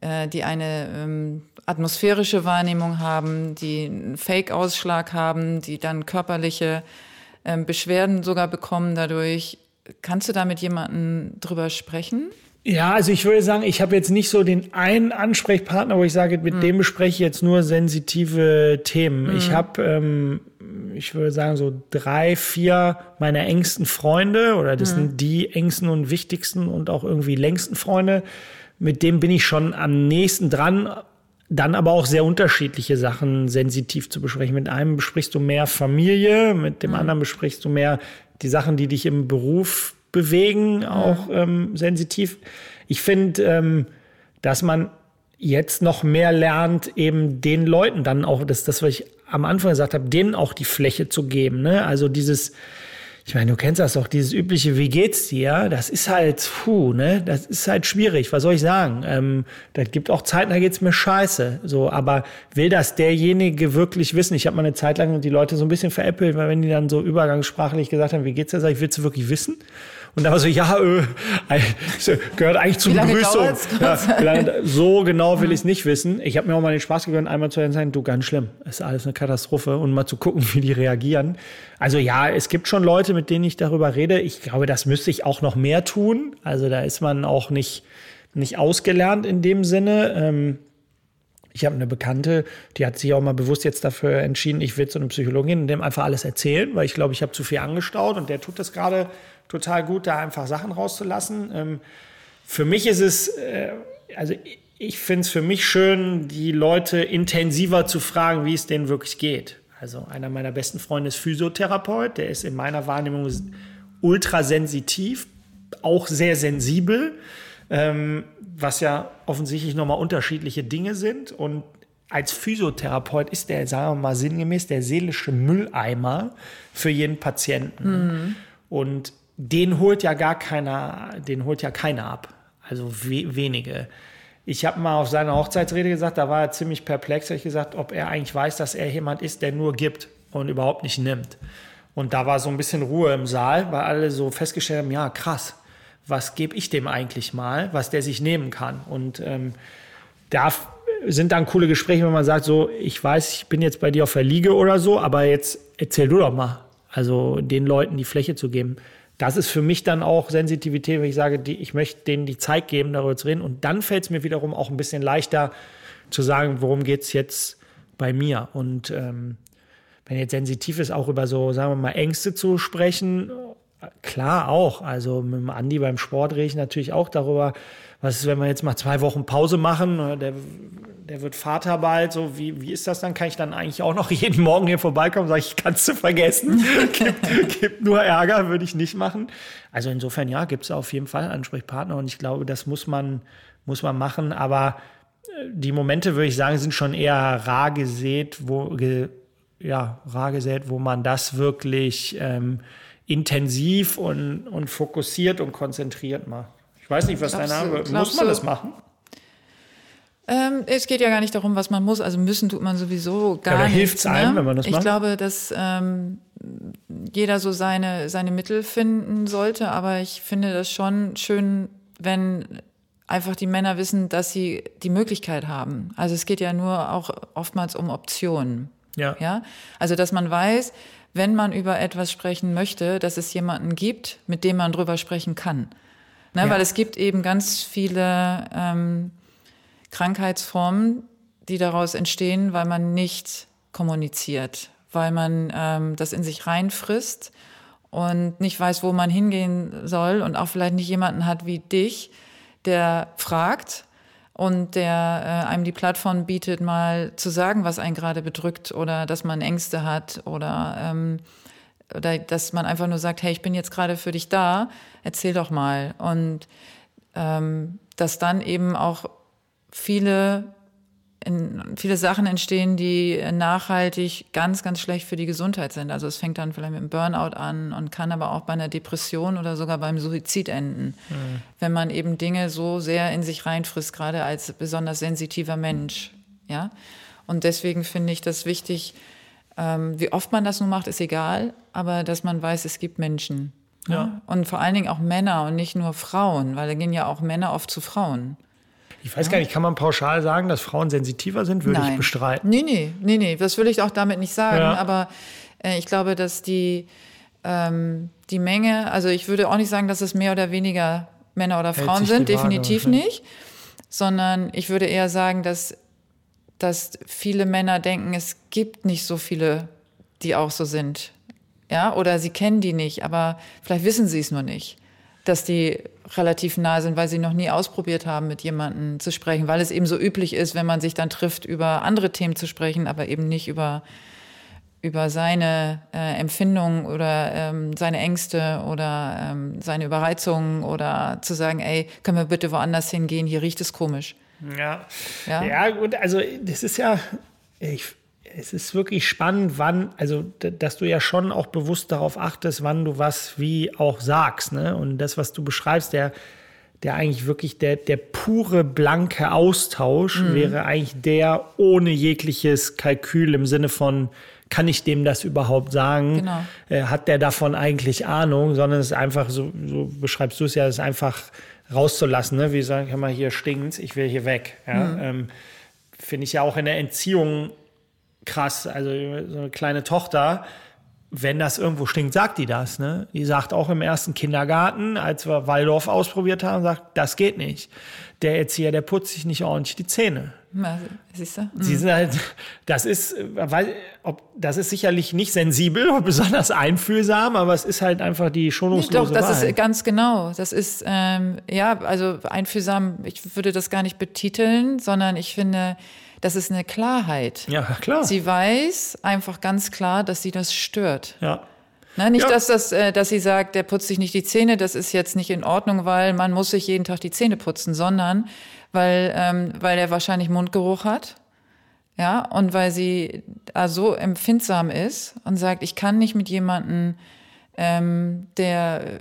äh, die eine ähm, atmosphärische Wahrnehmung haben, die einen Fake-Ausschlag haben, die dann körperliche ähm, Beschwerden sogar bekommen dadurch. Kannst du da mit jemandem drüber sprechen? Ja, also ich würde sagen, ich habe jetzt nicht so den einen Ansprechpartner, wo ich sage, mit dem bespreche ich jetzt nur sensitive Themen. Ich habe, ähm, ich würde sagen, so drei, vier meiner engsten Freunde oder das sind die engsten und wichtigsten und auch irgendwie längsten Freunde. Mit dem bin ich schon am nächsten dran, dann aber auch sehr unterschiedliche Sachen sensitiv zu besprechen. Mit einem besprichst du mehr Familie, mit dem anderen besprichst du mehr die Sachen, die dich im Beruf bewegen, auch ähm, sensitiv. Ich finde, ähm, dass man jetzt noch mehr lernt, eben den Leuten dann auch, das, das was ich am Anfang gesagt habe, denen auch die Fläche zu geben. Ne? Also dieses, ich meine, du kennst das doch, dieses übliche, wie geht's dir? Das ist halt, puh, ne? Das ist halt schwierig. Was soll ich sagen? Ähm, das gibt auch Zeiten, da geht's mir scheiße. So, aber will das derjenige wirklich wissen? Ich habe mal eine Zeit lang die Leute so ein bisschen veräppelt, weil wenn die dann so übergangssprachlich gesagt haben, wie geht's dir, sag ich, willst du wirklich wissen? Und da war so, ja, äh, gehört eigentlich zur Begrüßung. Ja, so genau will ich es nicht wissen. Ich habe mir auch mal den Spaß gegönnt, einmal zu sagen, du, ganz schlimm, ist alles eine Katastrophe und mal zu gucken, wie die reagieren. Also ja, es gibt schon Leute, mit denen ich darüber rede. Ich glaube, das müsste ich auch noch mehr tun. Also da ist man auch nicht, nicht ausgelernt in dem Sinne. Ähm, ich habe eine Bekannte, die hat sich auch mal bewusst jetzt dafür entschieden, ich will zu einem Psychologin und dem einfach alles erzählen, weil ich glaube, ich habe zu viel angestaut und der tut das gerade total gut, da einfach Sachen rauszulassen. Ähm, für mich ist es, äh, also ich finde es für mich schön, die Leute intensiver zu fragen, wie es denen wirklich geht. Also einer meiner besten Freunde ist Physiotherapeut, der ist in meiner Wahrnehmung ultrasensitiv, auch sehr sensibel, ähm, was ja offensichtlich nochmal unterschiedliche Dinge sind. Und als Physiotherapeut ist der, sagen wir mal sinngemäß, der seelische Mülleimer für jeden Patienten. Mhm. Und den holt ja gar keiner, den holt ja keiner ab. Also we wenige. Ich habe mal auf seiner Hochzeitsrede gesagt, da war er ziemlich perplex, ich gesagt, ob er eigentlich weiß, dass er jemand ist, der nur gibt und überhaupt nicht nimmt. Und da war so ein bisschen Ruhe im Saal, weil alle so festgestellt haben, ja, krass, was gebe ich dem eigentlich mal, was der sich nehmen kann. Und ähm, da sind dann coole Gespräche, wenn man sagt, so, ich weiß, ich bin jetzt bei dir auf der Liege oder so, aber jetzt erzähl du doch mal. Also den Leuten die Fläche zu geben das ist für mich dann auch Sensitivität, wenn ich sage, die, ich möchte denen die Zeit geben, darüber zu reden. Und dann fällt es mir wiederum auch ein bisschen leichter zu sagen, worum geht es jetzt bei mir. Und ähm, wenn jetzt sensitiv ist, auch über so, sagen wir mal, Ängste zu sprechen, klar auch. Also mit dem Andi beim Sport rede ich natürlich auch darüber, was ist, wenn wir jetzt mal zwei Wochen Pause machen, der, der wird Vater bald, so wie, wie ist das dann? Kann ich dann eigentlich auch noch jeden Morgen hier vorbeikommen? Sag ich, kannst du vergessen. gibt, gibt nur Ärger, würde ich nicht machen. Also insofern, ja, gibt es auf jeden Fall Ansprechpartner und ich glaube, das muss man, muss man machen. Aber äh, die Momente, würde ich sagen, sind schon eher rar gesät, wo, ge, ja, rar gesät, wo man das wirklich ähm, intensiv und, und fokussiert und konzentriert macht. Ich weiß nicht, was dein Name Muss man das machen? Ähm, es geht ja gar nicht darum, was man muss. Also müssen tut man sowieso gar ja, nicht. Hilft es einem, ne? wenn man das ich macht? Ich glaube, dass ähm, jeder so seine, seine Mittel finden sollte. Aber ich finde das schon schön, wenn einfach die Männer wissen, dass sie die Möglichkeit haben. Also es geht ja nur auch oftmals um Optionen. Ja. ja. Also dass man weiß, wenn man über etwas sprechen möchte, dass es jemanden gibt, mit dem man drüber sprechen kann. Ne, ja. Weil es gibt eben ganz viele ähm, Krankheitsformen, die daraus entstehen, weil man nicht kommuniziert, weil man ähm, das in sich reinfrisst und nicht weiß, wo man hingehen soll und auch vielleicht nicht jemanden hat wie dich, der fragt und der äh, einem die Plattform bietet, mal zu sagen, was einen gerade bedrückt oder dass man Ängste hat oder, ähm, oder dass man einfach nur sagt, hey, ich bin jetzt gerade für dich da, erzähl doch mal. Und ähm, dass dann eben auch viele, in, viele Sachen entstehen, die nachhaltig ganz, ganz schlecht für die Gesundheit sind. Also es fängt dann vielleicht mit einem Burnout an und kann aber auch bei einer Depression oder sogar beim Suizid enden, mhm. wenn man eben Dinge so sehr in sich reinfrisst, gerade als besonders sensitiver Mensch. Ja? Und deswegen finde ich das wichtig, ähm, wie oft man das nun macht, ist egal, aber dass man weiß, es gibt Menschen. Ja. Und vor allen Dingen auch Männer und nicht nur Frauen, weil da gehen ja auch Männer oft zu Frauen. Ich weiß ja. gar nicht, kann man pauschal sagen, dass Frauen sensitiver sind? Würde Nein. ich bestreiten. Nee, nee, nee, nee, das will ich auch damit nicht sagen. Ja. Aber äh, ich glaube, dass die, ähm, die Menge, also ich würde auch nicht sagen, dass es mehr oder weniger Männer oder Frauen sind, definitiv nicht. Sondern ich würde eher sagen, dass, dass viele Männer denken, es gibt nicht so viele, die auch so sind. Ja, oder sie kennen die nicht, aber vielleicht wissen sie es nur nicht dass die relativ nah sind, weil sie noch nie ausprobiert haben, mit jemandem zu sprechen, weil es eben so üblich ist, wenn man sich dann trifft, über andere Themen zu sprechen, aber eben nicht über, über seine äh, Empfindungen oder ähm, seine Ängste oder ähm, seine Überreizungen oder zu sagen, ey, können wir bitte woanders hingehen, hier riecht es komisch. Ja, ja, ja gut, also das ist ja, ich, es ist wirklich spannend, wann, also dass du ja schon auch bewusst darauf achtest, wann du was wie auch sagst. Ne? Und das, was du beschreibst, der, der eigentlich wirklich der, der pure, blanke Austausch mhm. wäre eigentlich der ohne jegliches Kalkül im Sinne von, kann ich dem das überhaupt sagen? Genau. Äh, hat der davon eigentlich Ahnung? Sondern es ist einfach, so, so beschreibst du es ja, es ist einfach rauszulassen. Ne? Wie sagen, kann man hier stinkt, ich will hier weg. Ja? Mhm. Ähm, Finde ich ja auch in der Entziehung krass. Also so eine kleine Tochter, wenn das irgendwo stinkt, sagt die das. Ne? Die sagt auch im ersten Kindergarten, als wir Waldorf ausprobiert haben, sagt, das geht nicht. Der Erzieher, der putzt sich nicht ordentlich die Zähne. siehst du? Sie sind halt, das ist, weil, ob, das ist sicherlich nicht sensibel oder besonders einfühlsam, aber es ist halt einfach die schonungslose Doch, das Wahl. ist ganz genau. Das ist, ähm, ja, also einfühlsam, ich würde das gar nicht betiteln, sondern ich finde, das ist eine Klarheit. Ja, klar. Sie weiß einfach ganz klar, dass sie das stört. Ja. Na, nicht, ja. dass, das, äh, dass sie sagt, der putzt sich nicht die Zähne, das ist jetzt nicht in Ordnung, weil man muss sich jeden Tag die Zähne putzen, sondern weil, ähm, weil er wahrscheinlich Mundgeruch hat. Ja, und weil sie äh, so empfindsam ist und sagt, ich kann nicht mit jemandem, ähm, der,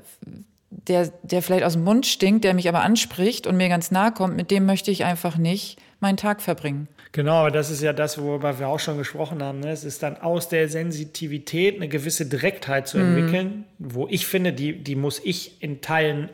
der, der vielleicht aus dem Mund stinkt, der mich aber anspricht und mir ganz nahe kommt, mit dem möchte ich einfach nicht meinen Tag verbringen. Genau, aber das ist ja das, worüber wir auch schon gesprochen haben. Ne? Es ist dann aus der Sensitivität eine gewisse Direktheit zu mhm. entwickeln, wo ich finde, die, die muss ich in Teilen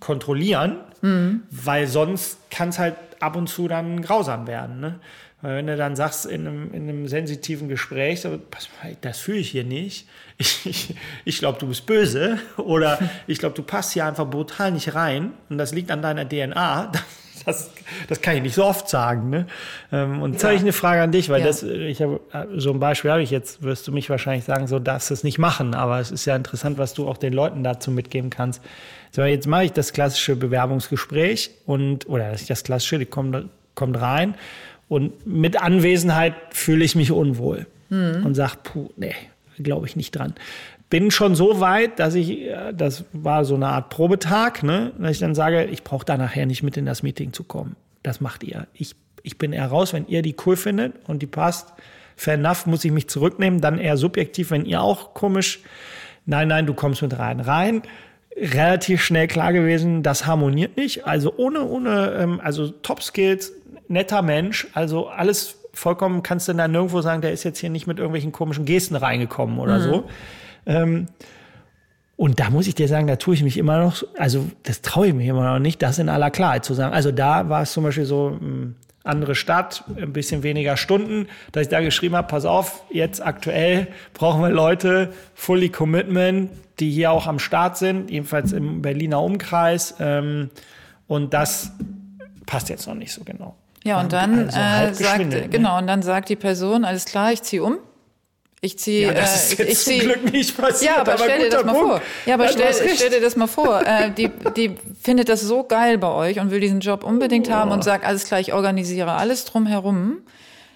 kontrollieren, mhm. weil sonst kann es halt ab und zu dann grausam werden. Ne? Weil wenn du dann sagst in einem, in einem sensitiven Gespräch, so, pass mal, das fühle ich hier nicht. Ich, ich, ich glaube, du bist böse oder ich glaube, du passt hier einfach brutal nicht rein und das liegt an deiner DNA das, das kann ich nicht so oft sagen. Ne? Ähm, und jetzt ja. habe ich eine Frage an dich, weil ja. das, ich habe so ein Beispiel habe ich jetzt, wirst du mich wahrscheinlich sagen, so darfst du es nicht machen, aber es ist ja interessant, was du auch den Leuten dazu mitgeben kannst. So, jetzt mache ich das klassische Bewerbungsgespräch und, oder das klassische, die kommt, kommt rein und mit Anwesenheit fühle ich mich unwohl hm. und sage, puh, nee, glaube ich nicht dran bin schon so weit, dass ich, das war so eine Art Probetag, ne, dass ich dann sage, ich brauche da nachher nicht mit in das Meeting zu kommen. Das macht ihr. Ich, ich bin eher raus, wenn ihr die cool findet und die passt. Fair enough, muss ich mich zurücknehmen. Dann eher subjektiv, wenn ihr auch komisch, nein, nein, du kommst mit rein. Rein, relativ schnell klar gewesen, das harmoniert nicht. Also ohne, ohne, ähm, also Top Skills, netter Mensch, also alles vollkommen, kannst du dann nirgendwo sagen, der ist jetzt hier nicht mit irgendwelchen komischen Gesten reingekommen oder mhm. so. Ähm, und da muss ich dir sagen, da tue ich mich immer noch, also das traue ich mir immer noch nicht, das in aller Klarheit zu sagen. Also da war es zum Beispiel so, hm, andere Stadt, ein bisschen weniger Stunden, dass ich da geschrieben habe, pass auf, jetzt aktuell brauchen wir Leute, fully commitment, die hier auch am Start sind, jedenfalls im Berliner Umkreis. Ähm, und das passt jetzt noch nicht so genau. Ja, und dann also äh, sagt, ne? genau, und dann sagt die Person, alles klar, ich ziehe um. Ich ziehe. Ja, das ist äh, jetzt ich zieh, zum Glück nicht passiert. Ja, aber, aber stell dir das mal Punkt. vor. Ja, aber stell, stell, dir das mal vor. äh, die, die findet das so geil bei euch und will diesen Job unbedingt oh. haben und sagt, alles klar, ich organisiere alles drumherum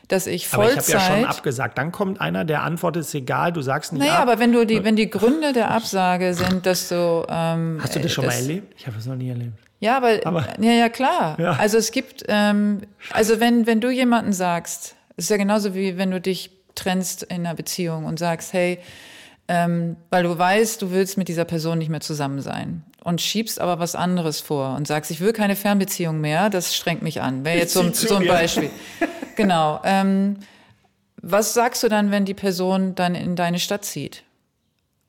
dass ich Vollzeit. Aber ich habe ja schon abgesagt. Dann kommt einer, der antwortet, ist egal, du sagst nicht. Naja, ab. aber wenn du die, wenn die Gründe der Absage sind, dass du. Ähm, Hast du das schon das, mal erlebt? Ich habe das noch nie erlebt. Ja, aber, aber ja, ja, klar. Ja. Also es gibt, ähm, also wenn, wenn du jemanden sagst, ist ja genauso wie wenn du dich trennst in einer Beziehung und sagst, hey, ähm, weil du weißt, du willst mit dieser Person nicht mehr zusammen sein und schiebst aber was anderes vor und sagst, ich will keine Fernbeziehung mehr, das strengt mich an. Wäre jetzt so, ein, so ein Beispiel. genau. Ähm, was sagst du dann, wenn die Person dann in deine Stadt zieht?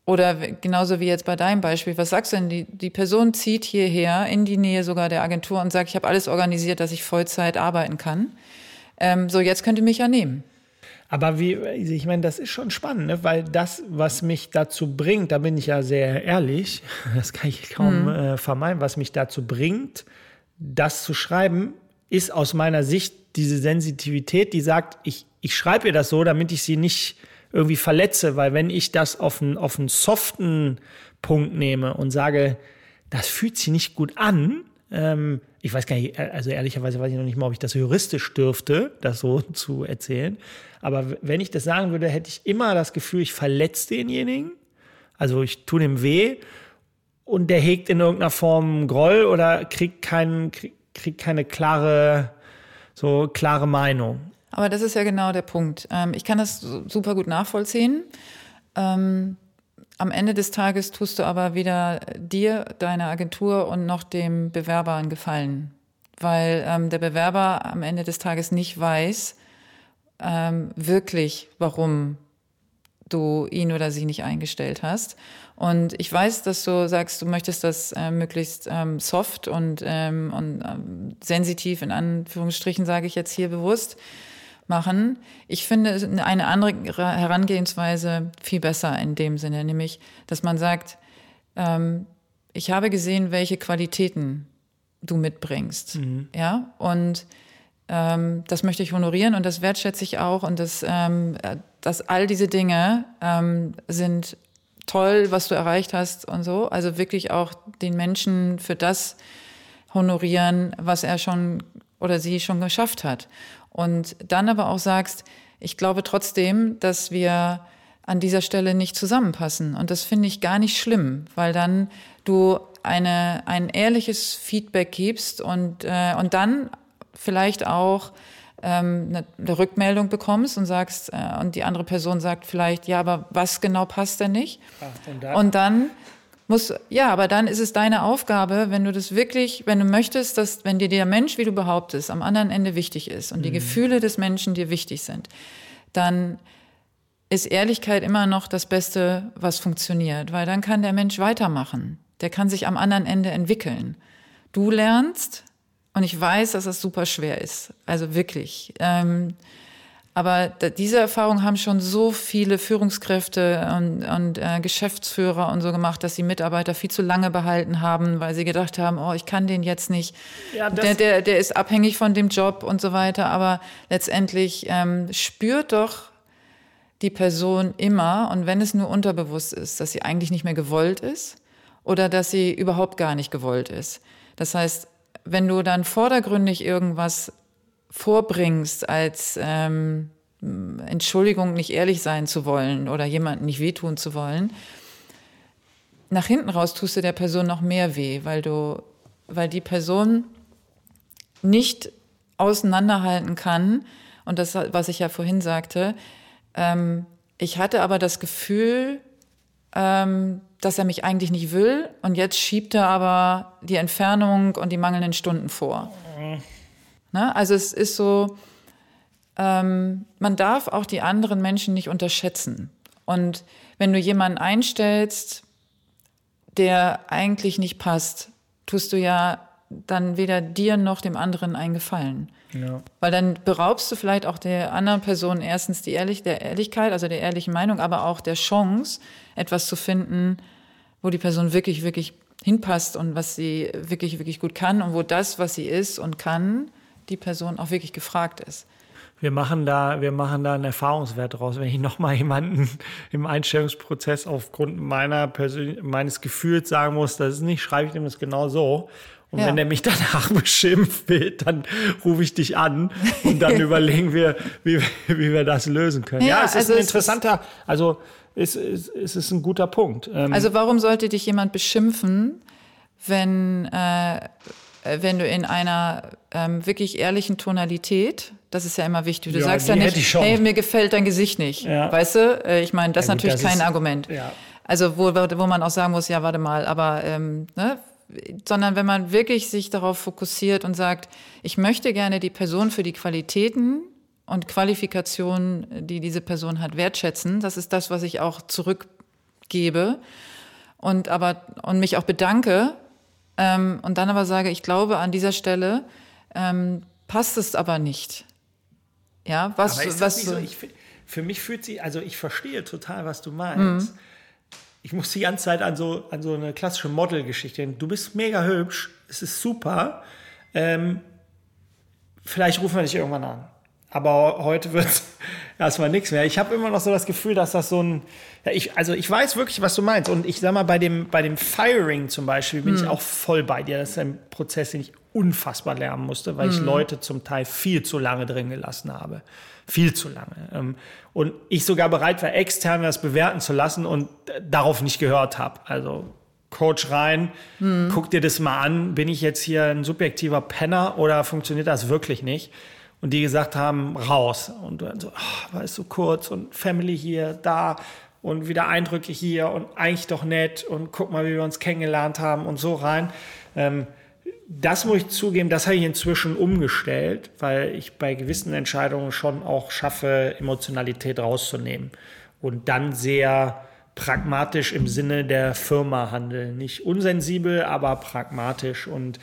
Oder genauso wie jetzt bei deinem Beispiel, was sagst du denn? Die, die Person zieht hierher in die Nähe sogar der Agentur und sagt, ich habe alles organisiert, dass ich Vollzeit arbeiten kann. Ähm, so, jetzt könnt ihr mich ja nehmen. Aber wie, ich meine, das ist schon spannend, ne? weil das, was mich dazu bringt, da bin ich ja sehr ehrlich, das kann ich kaum mhm. äh, vermeiden, was mich dazu bringt, das zu schreiben, ist aus meiner Sicht diese Sensitivität, die sagt, ich, ich schreibe ihr das so, damit ich sie nicht irgendwie verletze, weil wenn ich das auf einen, auf einen soften Punkt nehme und sage, das fühlt sich nicht gut an, ähm, ich weiß gar nicht, äh, also ehrlicherweise weiß ich noch nicht mal, ob ich das juristisch dürfte, das so zu erzählen. Aber wenn ich das sagen würde, hätte ich immer das Gefühl, ich verletze denjenigen. Also ich tue dem weh und der hegt in irgendeiner Form Groll oder kriegt, kein, kriegt keine klare, so klare Meinung. Aber das ist ja genau der Punkt. Ähm, ich kann das super gut nachvollziehen. Am Ende des Tages tust du aber wieder dir, deiner Agentur und noch dem Bewerber einen Gefallen. Weil ähm, der Bewerber am Ende des Tages nicht weiß, ähm, wirklich, warum du ihn oder sie nicht eingestellt hast. Und ich weiß, dass du sagst, du möchtest das äh, möglichst ähm, soft und, ähm, und ähm, sensitiv, in Anführungsstrichen sage ich jetzt hier bewusst, machen. Ich finde eine andere Herangehensweise viel besser in dem Sinne, nämlich, dass man sagt, ähm, ich habe gesehen, welche Qualitäten du mitbringst, mhm. ja, und ähm, das möchte ich honorieren und das wertschätze ich auch und das, ähm, dass all diese Dinge ähm, sind toll, was du erreicht hast und so. Also wirklich auch den Menschen für das honorieren, was er schon oder sie schon geschafft hat. Und dann aber auch sagst, ich glaube trotzdem, dass wir an dieser Stelle nicht zusammenpassen. Und das finde ich gar nicht schlimm, weil dann du eine, ein ehrliches Feedback gibst und, äh, und dann vielleicht auch ähm, eine, eine Rückmeldung bekommst und sagst, äh, und die andere Person sagt vielleicht, ja, aber was genau passt denn nicht? Ach, und, dann? und dann muss, ja, aber dann ist es deine Aufgabe, wenn du das wirklich, wenn du möchtest, dass, wenn dir der Mensch, wie du behauptest, am anderen Ende wichtig ist und mhm. die Gefühle des Menschen dir wichtig sind, dann ist Ehrlichkeit immer noch das Beste, was funktioniert, weil dann kann der Mensch weitermachen. Der kann sich am anderen Ende entwickeln. Du lernst, und ich weiß, dass das super schwer ist. Also wirklich. Ähm, aber diese Erfahrung haben schon so viele Führungskräfte und, und äh, Geschäftsführer und so gemacht, dass sie Mitarbeiter viel zu lange behalten haben, weil sie gedacht haben, oh, ich kann den jetzt nicht. Ja, der, der, der ist abhängig von dem Job und so weiter. Aber letztendlich ähm, spürt doch die Person immer, und wenn es nur unterbewusst ist, dass sie eigentlich nicht mehr gewollt ist oder dass sie überhaupt gar nicht gewollt ist. Das heißt, wenn du dann vordergründig irgendwas vorbringst als ähm, Entschuldigung, nicht ehrlich sein zu wollen oder jemandem nicht wehtun zu wollen, nach hinten raus tust du der Person noch mehr weh, weil du, weil die Person nicht auseinanderhalten kann. Und das, was ich ja vorhin sagte, ähm, ich hatte aber das Gefühl, ähm, dass er mich eigentlich nicht will und jetzt schiebt er aber die Entfernung und die mangelnden Stunden vor. Ne? Also es ist so, ähm, man darf auch die anderen Menschen nicht unterschätzen. Und wenn du jemanden einstellst, der eigentlich nicht passt, tust du ja dann weder dir noch dem anderen einen Gefallen. Ja. Weil dann beraubst du vielleicht auch der anderen Person erstens die Ehrlich der Ehrlichkeit, also der ehrlichen Meinung, aber auch der Chance, etwas zu finden, wo die Person wirklich, wirklich hinpasst und was sie wirklich, wirklich gut kann und wo das, was sie ist und kann, die Person auch wirklich gefragt ist. Wir machen da, wir machen da einen Erfahrungswert draus. Wenn ich nochmal jemanden im Einstellungsprozess aufgrund meiner Persön meines Gefühls sagen muss, das ist nicht, schreibe ich dem das genau so. Und ja. wenn er mich danach beschimpft wird, dann rufe ich dich an und dann überlegen wir, wie, wie wir das lösen können. Ja, ja es ist also ein interessanter, also es, es, es ist ein guter Punkt. Ähm also warum sollte dich jemand beschimpfen, wenn, äh, wenn du in einer ähm, wirklich ehrlichen Tonalität, das ist ja immer wichtig, du ja, sagst ja nicht, hey, mir gefällt dein Gesicht nicht, ja. weißt du? Äh, ich meine, das ja, ist natürlich das kein ist, Argument. Ja. Also wo, wo man auch sagen muss, ja, warte mal, aber ähm, ne, sondern wenn man wirklich sich darauf fokussiert und sagt, ich möchte gerne die Person für die Qualitäten und Qualifikationen, die diese Person hat, wertschätzen. Das ist das, was ich auch zurückgebe und aber und mich auch bedanke ähm, und dann aber sage, ich glaube an dieser Stelle ähm, passt es aber nicht. Ja, was, aber was so? ich, für mich fühlt sie, also ich verstehe total, was du meinst. Mhm ich muss die ganze Zeit an so, an so eine klassische Model-Geschichte denken. Du bist mega hübsch, es ist super. Ähm, vielleicht rufen wir dich irgendwann an. Aber heute wird erstmal nichts mehr. Ich habe immer noch so das Gefühl, dass das so ein. Ja, ich, also ich weiß wirklich, was du meinst. Und ich sag mal, bei dem, bei dem Firing zum Beispiel bin hm. ich auch voll bei dir. Das ist ein Prozess, den ich unfassbar lernen musste, weil hm. ich Leute zum Teil viel zu lange drin gelassen habe. Viel zu lange. Ähm, und ich sogar bereit war, extern das bewerten zu lassen und darauf nicht gehört habe. Also Coach rein, hm. guck dir das mal an. Bin ich jetzt hier ein subjektiver Penner oder funktioniert das wirklich nicht? Und die gesagt haben, raus. Und dann so, oh, war es so kurz und Family hier, da und wieder Eindrücke hier und eigentlich doch nett und guck mal, wie wir uns kennengelernt haben und so rein. Ähm, das muss ich zugeben, das habe ich inzwischen umgestellt, weil ich bei gewissen Entscheidungen schon auch schaffe, Emotionalität rauszunehmen und dann sehr pragmatisch im Sinne der Firma handeln. Nicht unsensibel, aber pragmatisch. Und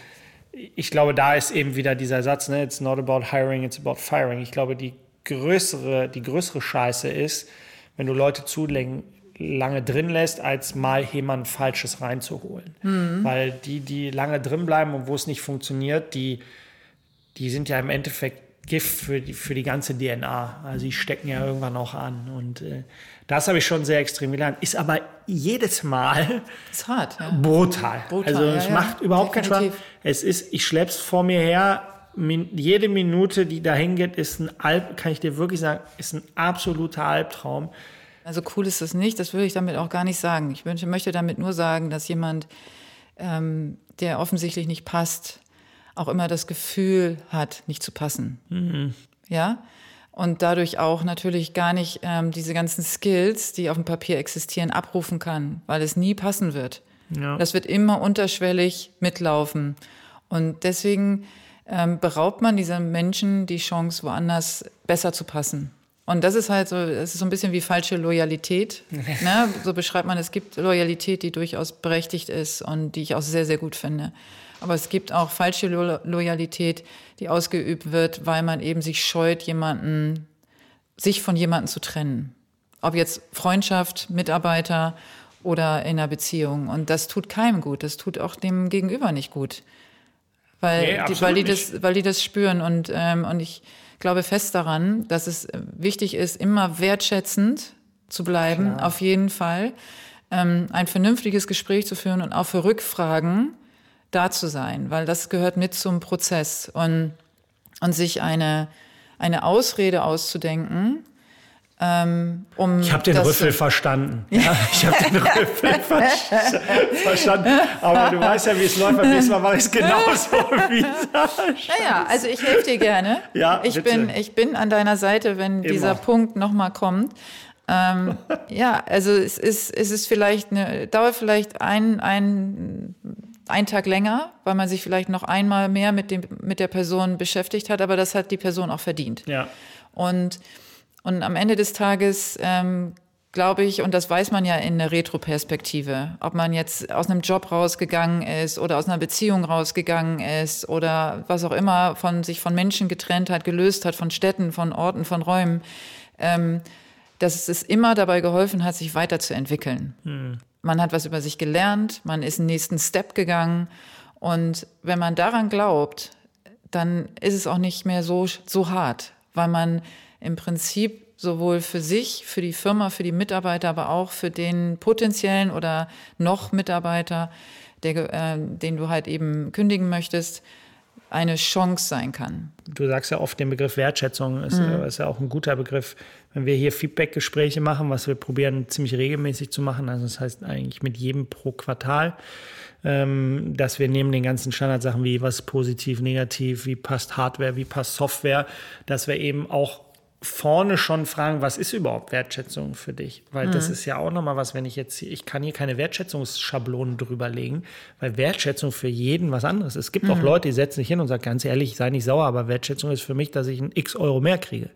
ich glaube, da ist eben wieder dieser Satz, ne, it's not about hiring, it's about firing. Ich glaube, die größere, die größere Scheiße ist, wenn du Leute zu lange drin lässt, als mal jemand Falsches reinzuholen. Mhm. Weil die, die lange drin bleiben und wo es nicht funktioniert, die, die sind ja im Endeffekt Gift für die, für die ganze DNA. Also die stecken ja irgendwann auch an. Und äh, das habe ich schon sehr extrem gelernt. Ist aber jedes Mal ist hart, ja. brutal. brutal. Also es ja, macht ja. überhaupt Definitiv. keinen Spaß. Es ist, ich schlepp's vor mir her. Min, jede Minute, die dahin geht, ist ein Alb, kann ich dir wirklich sagen, ist ein absoluter Albtraum. Also cool ist das nicht, das würde ich damit auch gar nicht sagen. Ich wünsche, möchte damit nur sagen, dass jemand, ähm, der offensichtlich nicht passt, auch immer das Gefühl hat, nicht zu passen. Mhm. Ja? Und dadurch auch natürlich gar nicht ähm, diese ganzen Skills, die auf dem Papier existieren, abrufen kann, weil es nie passen wird. Ja. Das wird immer unterschwellig mitlaufen. Und deswegen ähm, beraubt man diesen Menschen die Chance, woanders besser zu passen. Und das ist halt so, es ist so ein bisschen wie falsche Loyalität. ne? So beschreibt man, es gibt Loyalität, die durchaus berechtigt ist und die ich auch sehr, sehr gut finde. Aber es gibt auch falsche Lo Loyalität, die ausgeübt wird, weil man eben sich scheut, jemanden, sich von jemandem zu trennen. Ob jetzt Freundschaft, Mitarbeiter oder in einer Beziehung. Und das tut keinem gut. Das tut auch dem Gegenüber nicht gut. Weil, nee, die, weil, die, das, weil die das spüren. Und, ähm, und ich, glaube fest daran, dass es wichtig ist, immer wertschätzend zu bleiben, Klar. auf jeden Fall. Ähm, ein vernünftiges Gespräch zu führen und auch für Rückfragen da zu sein, weil das gehört mit zum Prozess. Und, und sich eine, eine Ausrede auszudenken, ähm, um ich habe den Rüffel verstanden. Ja, ich habe den Rüffel verstanden. Aber du weißt ja, wie es läuft. Beim nächsten Mal mache ich es genauso wie Naja, also ich helfe dir gerne. Ja, ich bin, ich bin an deiner Seite, wenn Immer. dieser Punkt nochmal kommt. Ähm, ja, also es ist, es ist vielleicht eine, dauert vielleicht ein, ein, ein Tag länger, weil man sich vielleicht noch einmal mehr mit dem, mit der Person beschäftigt hat, aber das hat die Person auch verdient. Ja. Und und am Ende des Tages ähm, glaube ich, und das weiß man ja in der Retroperspektive, ob man jetzt aus einem Job rausgegangen ist oder aus einer Beziehung rausgegangen ist oder was auch immer von sich von Menschen getrennt hat, gelöst hat, von Städten, von Orten, von Räumen, ähm, dass es immer dabei geholfen hat, sich weiterzuentwickeln. Hm. Man hat was über sich gelernt, man ist einen nächsten Step gegangen und wenn man daran glaubt, dann ist es auch nicht mehr so, so hart, weil man im Prinzip sowohl für sich, für die Firma, für die Mitarbeiter, aber auch für den potenziellen oder noch Mitarbeiter, der, äh, den du halt eben kündigen möchtest, eine Chance sein kann. Du sagst ja oft den Begriff Wertschätzung, ist, mhm. ist ja auch ein guter Begriff. Wenn wir hier Feedback-Gespräche machen, was wir probieren ziemlich regelmäßig zu machen, also das heißt eigentlich mit jedem pro Quartal, ähm, dass wir neben den ganzen Standardsachen wie was positiv, negativ, wie passt Hardware, wie passt Software, dass wir eben auch vorne schon fragen, was ist überhaupt Wertschätzung für dich? Weil mhm. das ist ja auch nochmal was, wenn ich jetzt, ich kann hier keine Wertschätzungsschablonen drüber legen, weil Wertschätzung für jeden was anderes ist. Es gibt mhm. auch Leute, die setzen sich hin und sagen, ganz ehrlich, sei nicht sauer, aber Wertschätzung ist für mich, dass ich ein x Euro mehr kriege.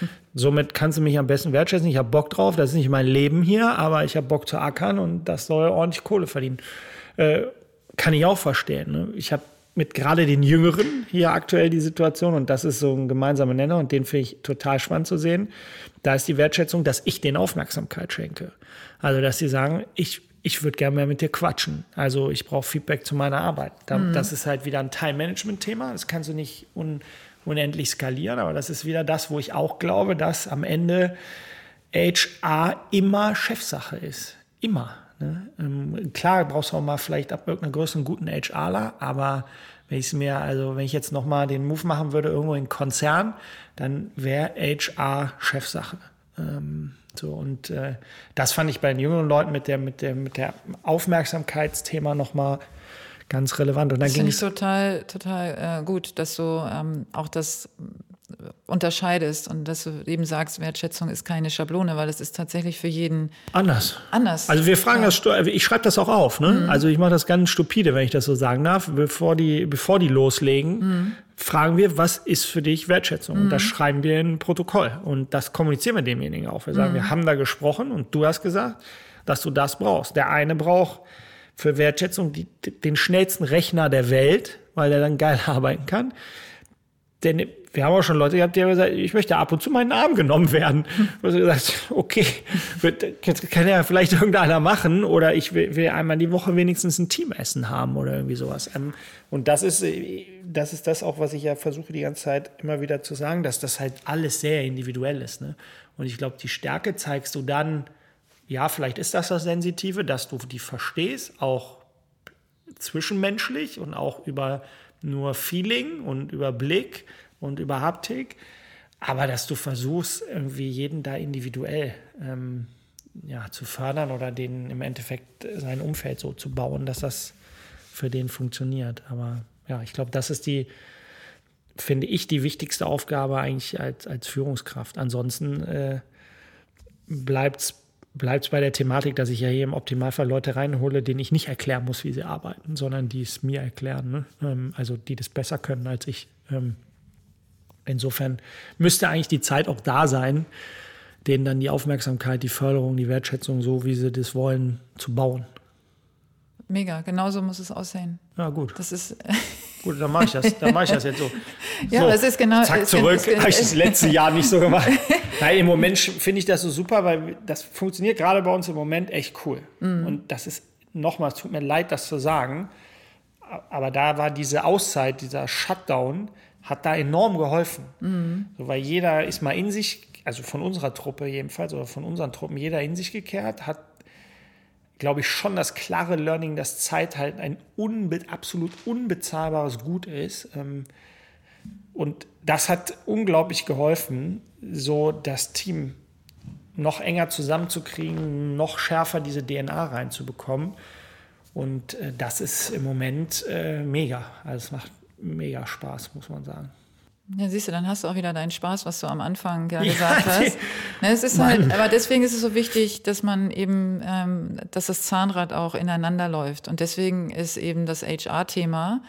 Mhm. Somit kannst du mich am besten wertschätzen. Ich habe Bock drauf, das ist nicht mein Leben hier, aber ich habe Bock zu ackern und das soll ordentlich Kohle verdienen. Äh, kann ich auch verstehen. Ne? Ich habe mit gerade den Jüngeren hier aktuell die Situation und das ist so ein gemeinsamer Nenner und den finde ich total spannend zu sehen. Da ist die Wertschätzung, dass ich denen Aufmerksamkeit schenke. Also, dass sie sagen, ich, ich würde gerne mehr mit dir quatschen. Also, ich brauche Feedback zu meiner Arbeit. Da, mhm. Das ist halt wieder ein Time-Management-Thema. Das kannst du nicht un, unendlich skalieren, aber das ist wieder das, wo ich auch glaube, dass am Ende HR immer Chefsache ist. Immer. Ne? Ähm, klar brauchst du auch mal vielleicht ab irgendeiner Größe einen guten HRler, aber wenn ich mir, also wenn ich jetzt nochmal den Move machen würde, irgendwo in Konzern, dann wäre HR Chefsache. Ähm, so, und äh, das fand ich bei den jüngeren Leuten mit der, mit der, mit der Aufmerksamkeitsthema nochmal ganz relevant. Und dann das finde ich total, total äh, gut, dass du ähm, auch das unterscheidest und dass du eben sagst, Wertschätzung ist keine Schablone, weil es ist tatsächlich für jeden anders. Anders. Also wir fragen ja. das, ich schreibe das auch auf. Ne? Mhm. Also ich mache das ganz stupide, wenn ich das so sagen darf. Bevor die, bevor die loslegen, mhm. fragen wir, was ist für dich Wertschätzung? Mhm. Und das schreiben wir in ein Protokoll und das kommunizieren wir demjenigen auch. Wir sagen, mhm. wir haben da gesprochen und du hast gesagt, dass du das brauchst. Der eine braucht für Wertschätzung die, den schnellsten Rechner der Welt, weil er dann geil arbeiten kann. Denn wir haben auch schon Leute gehabt, die haben gesagt, ich möchte ab und zu meinen Arm genommen werden. Also gesagt, okay, kann ja vielleicht irgendeiner machen oder ich will, einmal die Woche wenigstens ein Teamessen haben oder irgendwie sowas. Ähm, und das ist, das ist das auch, was ich ja versuche die ganze Zeit immer wieder zu sagen, dass das halt alles sehr individuell ist. Ne? Und ich glaube, die Stärke zeigst du dann, ja, vielleicht ist das das Sensitive, dass du die verstehst, auch zwischenmenschlich und auch über nur Feeling und über Blick und über Haptik, aber dass du versuchst, irgendwie jeden da individuell ähm, ja, zu fördern oder den im Endeffekt sein Umfeld so zu bauen, dass das für den funktioniert. Aber ja, ich glaube, das ist die, finde ich, die wichtigste Aufgabe eigentlich als, als Führungskraft. Ansonsten äh, bleibt es bleibt es bei der Thematik, dass ich ja hier im Optimalfall Leute reinhole, denen ich nicht erklären muss, wie sie arbeiten, sondern die es mir erklären. Ne? Ähm, also die das besser können als ich. Ähm, insofern müsste eigentlich die Zeit auch da sein, denen dann die Aufmerksamkeit, die Förderung, die Wertschätzung, so wie sie das wollen, zu bauen. Mega, genauso muss es aussehen. Ja, gut. Das ist. gut, dann mache ich das. Dann mache ich das jetzt so. ja, so, es ist genau. Zack, zurück. Habe ich das letzte Jahr nicht so gemacht. Nein, im Moment finde ich das so super, weil das funktioniert gerade bei uns im Moment echt cool. Mhm. Und das ist, nochmal, es tut mir leid, das zu sagen, aber da war diese Auszeit, dieser Shutdown, hat da enorm geholfen. Mhm. So, weil jeder ist mal in sich, also von unserer Truppe jedenfalls, oder von unseren Truppen, jeder in sich gekehrt, hat glaube ich, schon das klare Learning, dass Zeit halt ein unbe absolut unbezahlbares Gut ist. Ähm, und das hat unglaublich geholfen, so das Team noch enger zusammenzukriegen, noch schärfer diese DNA reinzubekommen. Und äh, das ist im Moment äh, mega. Also es macht mega Spaß, muss man sagen. Ja, siehst du, dann hast du auch wieder deinen Spaß, was du am Anfang ja gesagt ja, hast. Ne, es ist halt, aber deswegen ist es so wichtig, dass man eben, ähm, dass das Zahnrad auch ineinander läuft. Und deswegen ist eben das HR-Thema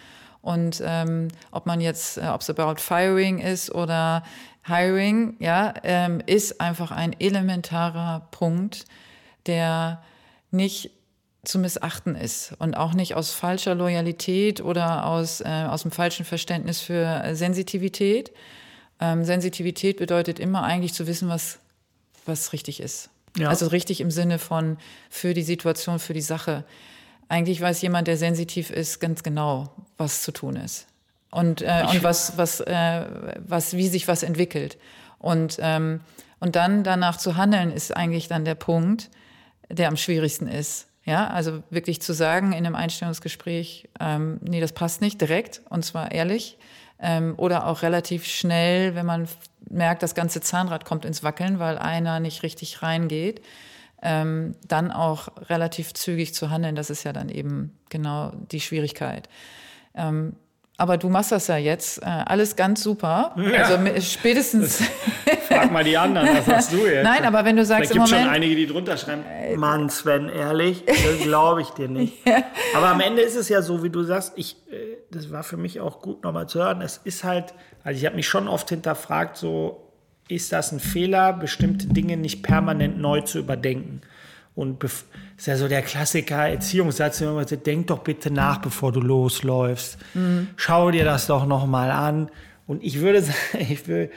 und ähm, ob man jetzt, äh, ob es about Firing ist oder Hiring, ja, ähm, ist einfach ein elementarer Punkt, der nicht zu missachten ist und auch nicht aus falscher Loyalität oder aus, äh, aus dem falschen Verständnis für Sensitivität. Ähm, Sensitivität bedeutet immer eigentlich zu wissen, was, was richtig ist. Ja. Also richtig im Sinne von für die Situation, für die Sache. Eigentlich weiß jemand, der sensitiv ist, ganz genau, was zu tun ist. Und, äh, und was, was, äh, was, wie sich was entwickelt. Und, ähm, und dann danach zu handeln, ist eigentlich dann der Punkt, der am schwierigsten ist. Ja, also wirklich zu sagen in einem Einstellungsgespräch, ähm, nee, das passt nicht direkt und zwar ehrlich. Ähm, oder auch relativ schnell, wenn man merkt, das ganze Zahnrad kommt ins Wackeln, weil einer nicht richtig reingeht, ähm, dann auch relativ zügig zu handeln, das ist ja dann eben genau die Schwierigkeit. Ähm, aber du machst das ja jetzt. Äh, alles ganz super. Ja. Also spätestens. frag mal die anderen, was sagst du jetzt? Nein, aber wenn du sagst, es gibt schon einige, die drunter schreiben, äh, Mann, Sven, ehrlich, das glaube ich dir nicht. ja. Aber am Ende ist es ja so, wie du sagst, ich, äh, das war für mich auch gut nochmal zu hören. Es ist halt, also ich habe mich schon oft hinterfragt, so, ist das ein Fehler, bestimmte Dinge nicht permanent neu zu überdenken? Und ist ja so der Klassiker Erziehungssatz, wenn man sagt, denk doch bitte nach, bevor du losläufst. Mhm. Schau dir das doch nochmal an. Und ich würde, ich will,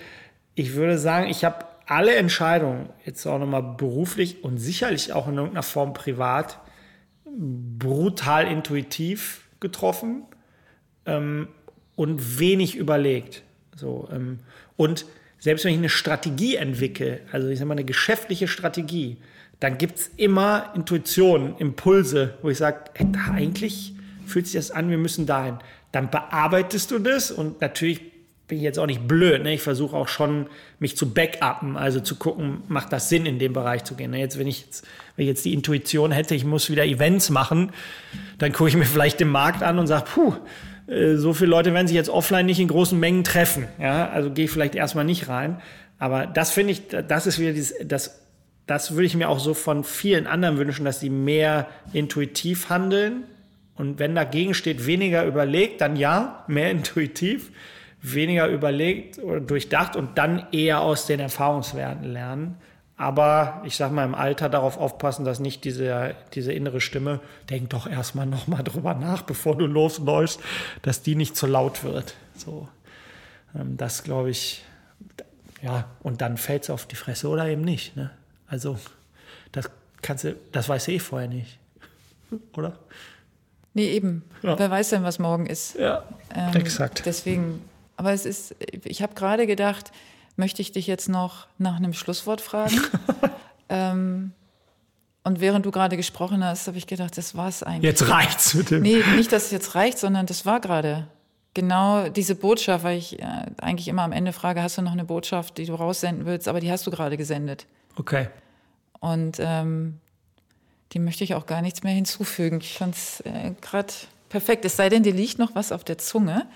ich würde sagen, ich habe alle Entscheidungen, jetzt auch nochmal beruflich und sicherlich auch in irgendeiner Form privat, brutal intuitiv getroffen ähm, und wenig überlegt. So, ähm, und selbst wenn ich eine Strategie entwickle, also ich sage mal eine geschäftliche Strategie, dann gibt es immer Intuitionen, Impulse, wo ich sage, eigentlich fühlt sich das an, wir müssen dahin. Dann bearbeitest du das und natürlich bin jetzt auch nicht blöd. Ne? Ich versuche auch schon, mich zu backuppen, also zu gucken, macht das Sinn, in den Bereich zu gehen. Ne? Jetzt, wenn ich jetzt, wenn ich jetzt die Intuition hätte, ich muss wieder Events machen, dann gucke ich mir vielleicht den Markt an und sage, puh, äh, so viele Leute werden sich jetzt offline nicht in großen Mengen treffen. Ja, also gehe ich vielleicht erstmal nicht rein. Aber das finde ich, das ist wieder dieses, das, das würde ich mir auch so von vielen anderen wünschen, dass die mehr intuitiv handeln. Und wenn dagegen steht, weniger überlegt, dann ja, mehr intuitiv, weniger überlegt oder durchdacht und dann eher aus den Erfahrungswerten lernen. Aber ich sag mal, im Alter darauf aufpassen, dass nicht diese, diese innere Stimme, denk doch erstmal nochmal drüber nach, bevor du losläufst, dass die nicht zu laut wird. So, ähm, das glaube ich, ja, und dann fällt es auf die Fresse oder eben nicht. Ne? Also, das kannst du, das weiß ich vorher nicht. Oder? Nee, eben. Ja. Wer weiß denn, was morgen ist? Ja, ähm, exakt. Deswegen, aber es ist, ich habe gerade gedacht, möchte ich dich jetzt noch nach einem Schlusswort fragen. ähm, und während du gerade gesprochen hast, habe ich gedacht, das war es eigentlich. Jetzt reicht's mit dem. Nee, nicht, dass es jetzt reicht, sondern das war gerade genau diese Botschaft, weil ich äh, eigentlich immer am Ende frage, hast du noch eine Botschaft, die du raussenden willst? Aber die hast du gerade gesendet. Okay. Und ähm, die möchte ich auch gar nichts mehr hinzufügen. Ich fand es äh, gerade perfekt. Es sei denn, dir liegt noch was auf der Zunge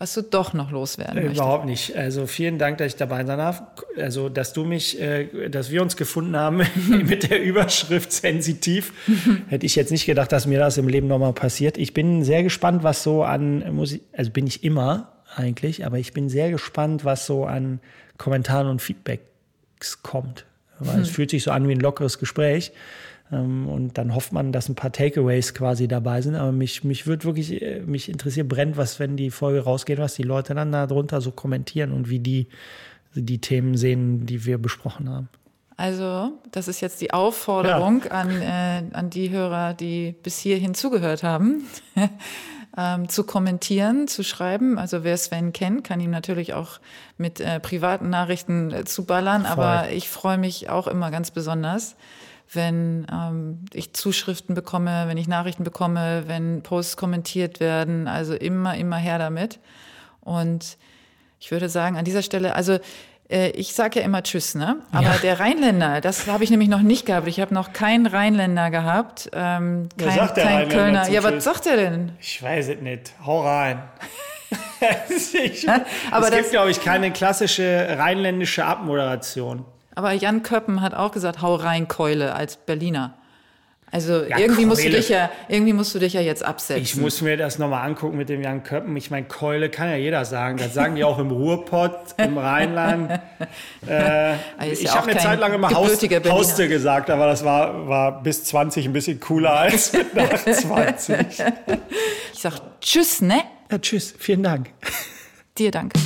was du doch noch loswerden äh, möchtest. Überhaupt nicht. Also vielen Dank, dass ich dabei sein darf. Also, dass du mich, äh, dass wir uns gefunden haben mit der Überschrift sensitiv. Hätte ich jetzt nicht gedacht, dass mir das im Leben nochmal passiert. Ich bin sehr gespannt, was so an Musik, also bin ich immer eigentlich, aber ich bin sehr gespannt, was so an Kommentaren und Feedbacks kommt. Weil hm. es fühlt sich so an wie ein lockeres Gespräch. Ähm, und dann hofft man, dass ein paar Takeaways quasi dabei sind. Aber mich, mich wird wirklich, äh, mich interessiert brennt, was, wenn die Folge rausgeht, was die Leute dann da drunter so kommentieren und wie die die Themen sehen, die wir besprochen haben. Also, das ist jetzt die Aufforderung ja. an, äh, an die Hörer, die bis hierhin zugehört haben, ähm, zu kommentieren, zu schreiben. Also, wer Sven kennt, kann ihm natürlich auch mit äh, privaten Nachrichten äh, zuballern. Voll. Aber ich freue mich auch immer ganz besonders, wenn ähm, ich Zuschriften bekomme, wenn ich Nachrichten bekomme, wenn Posts kommentiert werden. Also immer, immer her damit. Und ich würde sagen, an dieser Stelle, also äh, ich sage ja immer Tschüss, ne? Aber ja. der Rheinländer, das habe ich nämlich noch nicht gehabt. Ich habe noch keinen Rheinländer gehabt. Ähm, kein, was sagt der kein Kölner. Ja, was sagt er denn? Ich weiß es nicht. Hau rein. ich, Aber es gibt, glaube ich, keine klassische rheinländische Abmoderation. Aber Jan Köppen hat auch gesagt, hau rein Keule als Berliner. Also ja, irgendwie musst du dich ja, irgendwie musst du dich ja jetzt absetzen. Ich muss mir das nochmal angucken mit dem Jan Köppen. Ich meine, Keule kann ja jeder sagen. Das sagen die auch im Ruhrpott, im Rheinland. Äh, ich ja habe eine Zeit lang immer Haus, Hauste gesagt, aber das war, war bis 20 ein bisschen cooler als nach 20. Ich sag Tschüss, ne? Ja, tschüss. Vielen Dank. Dir danke.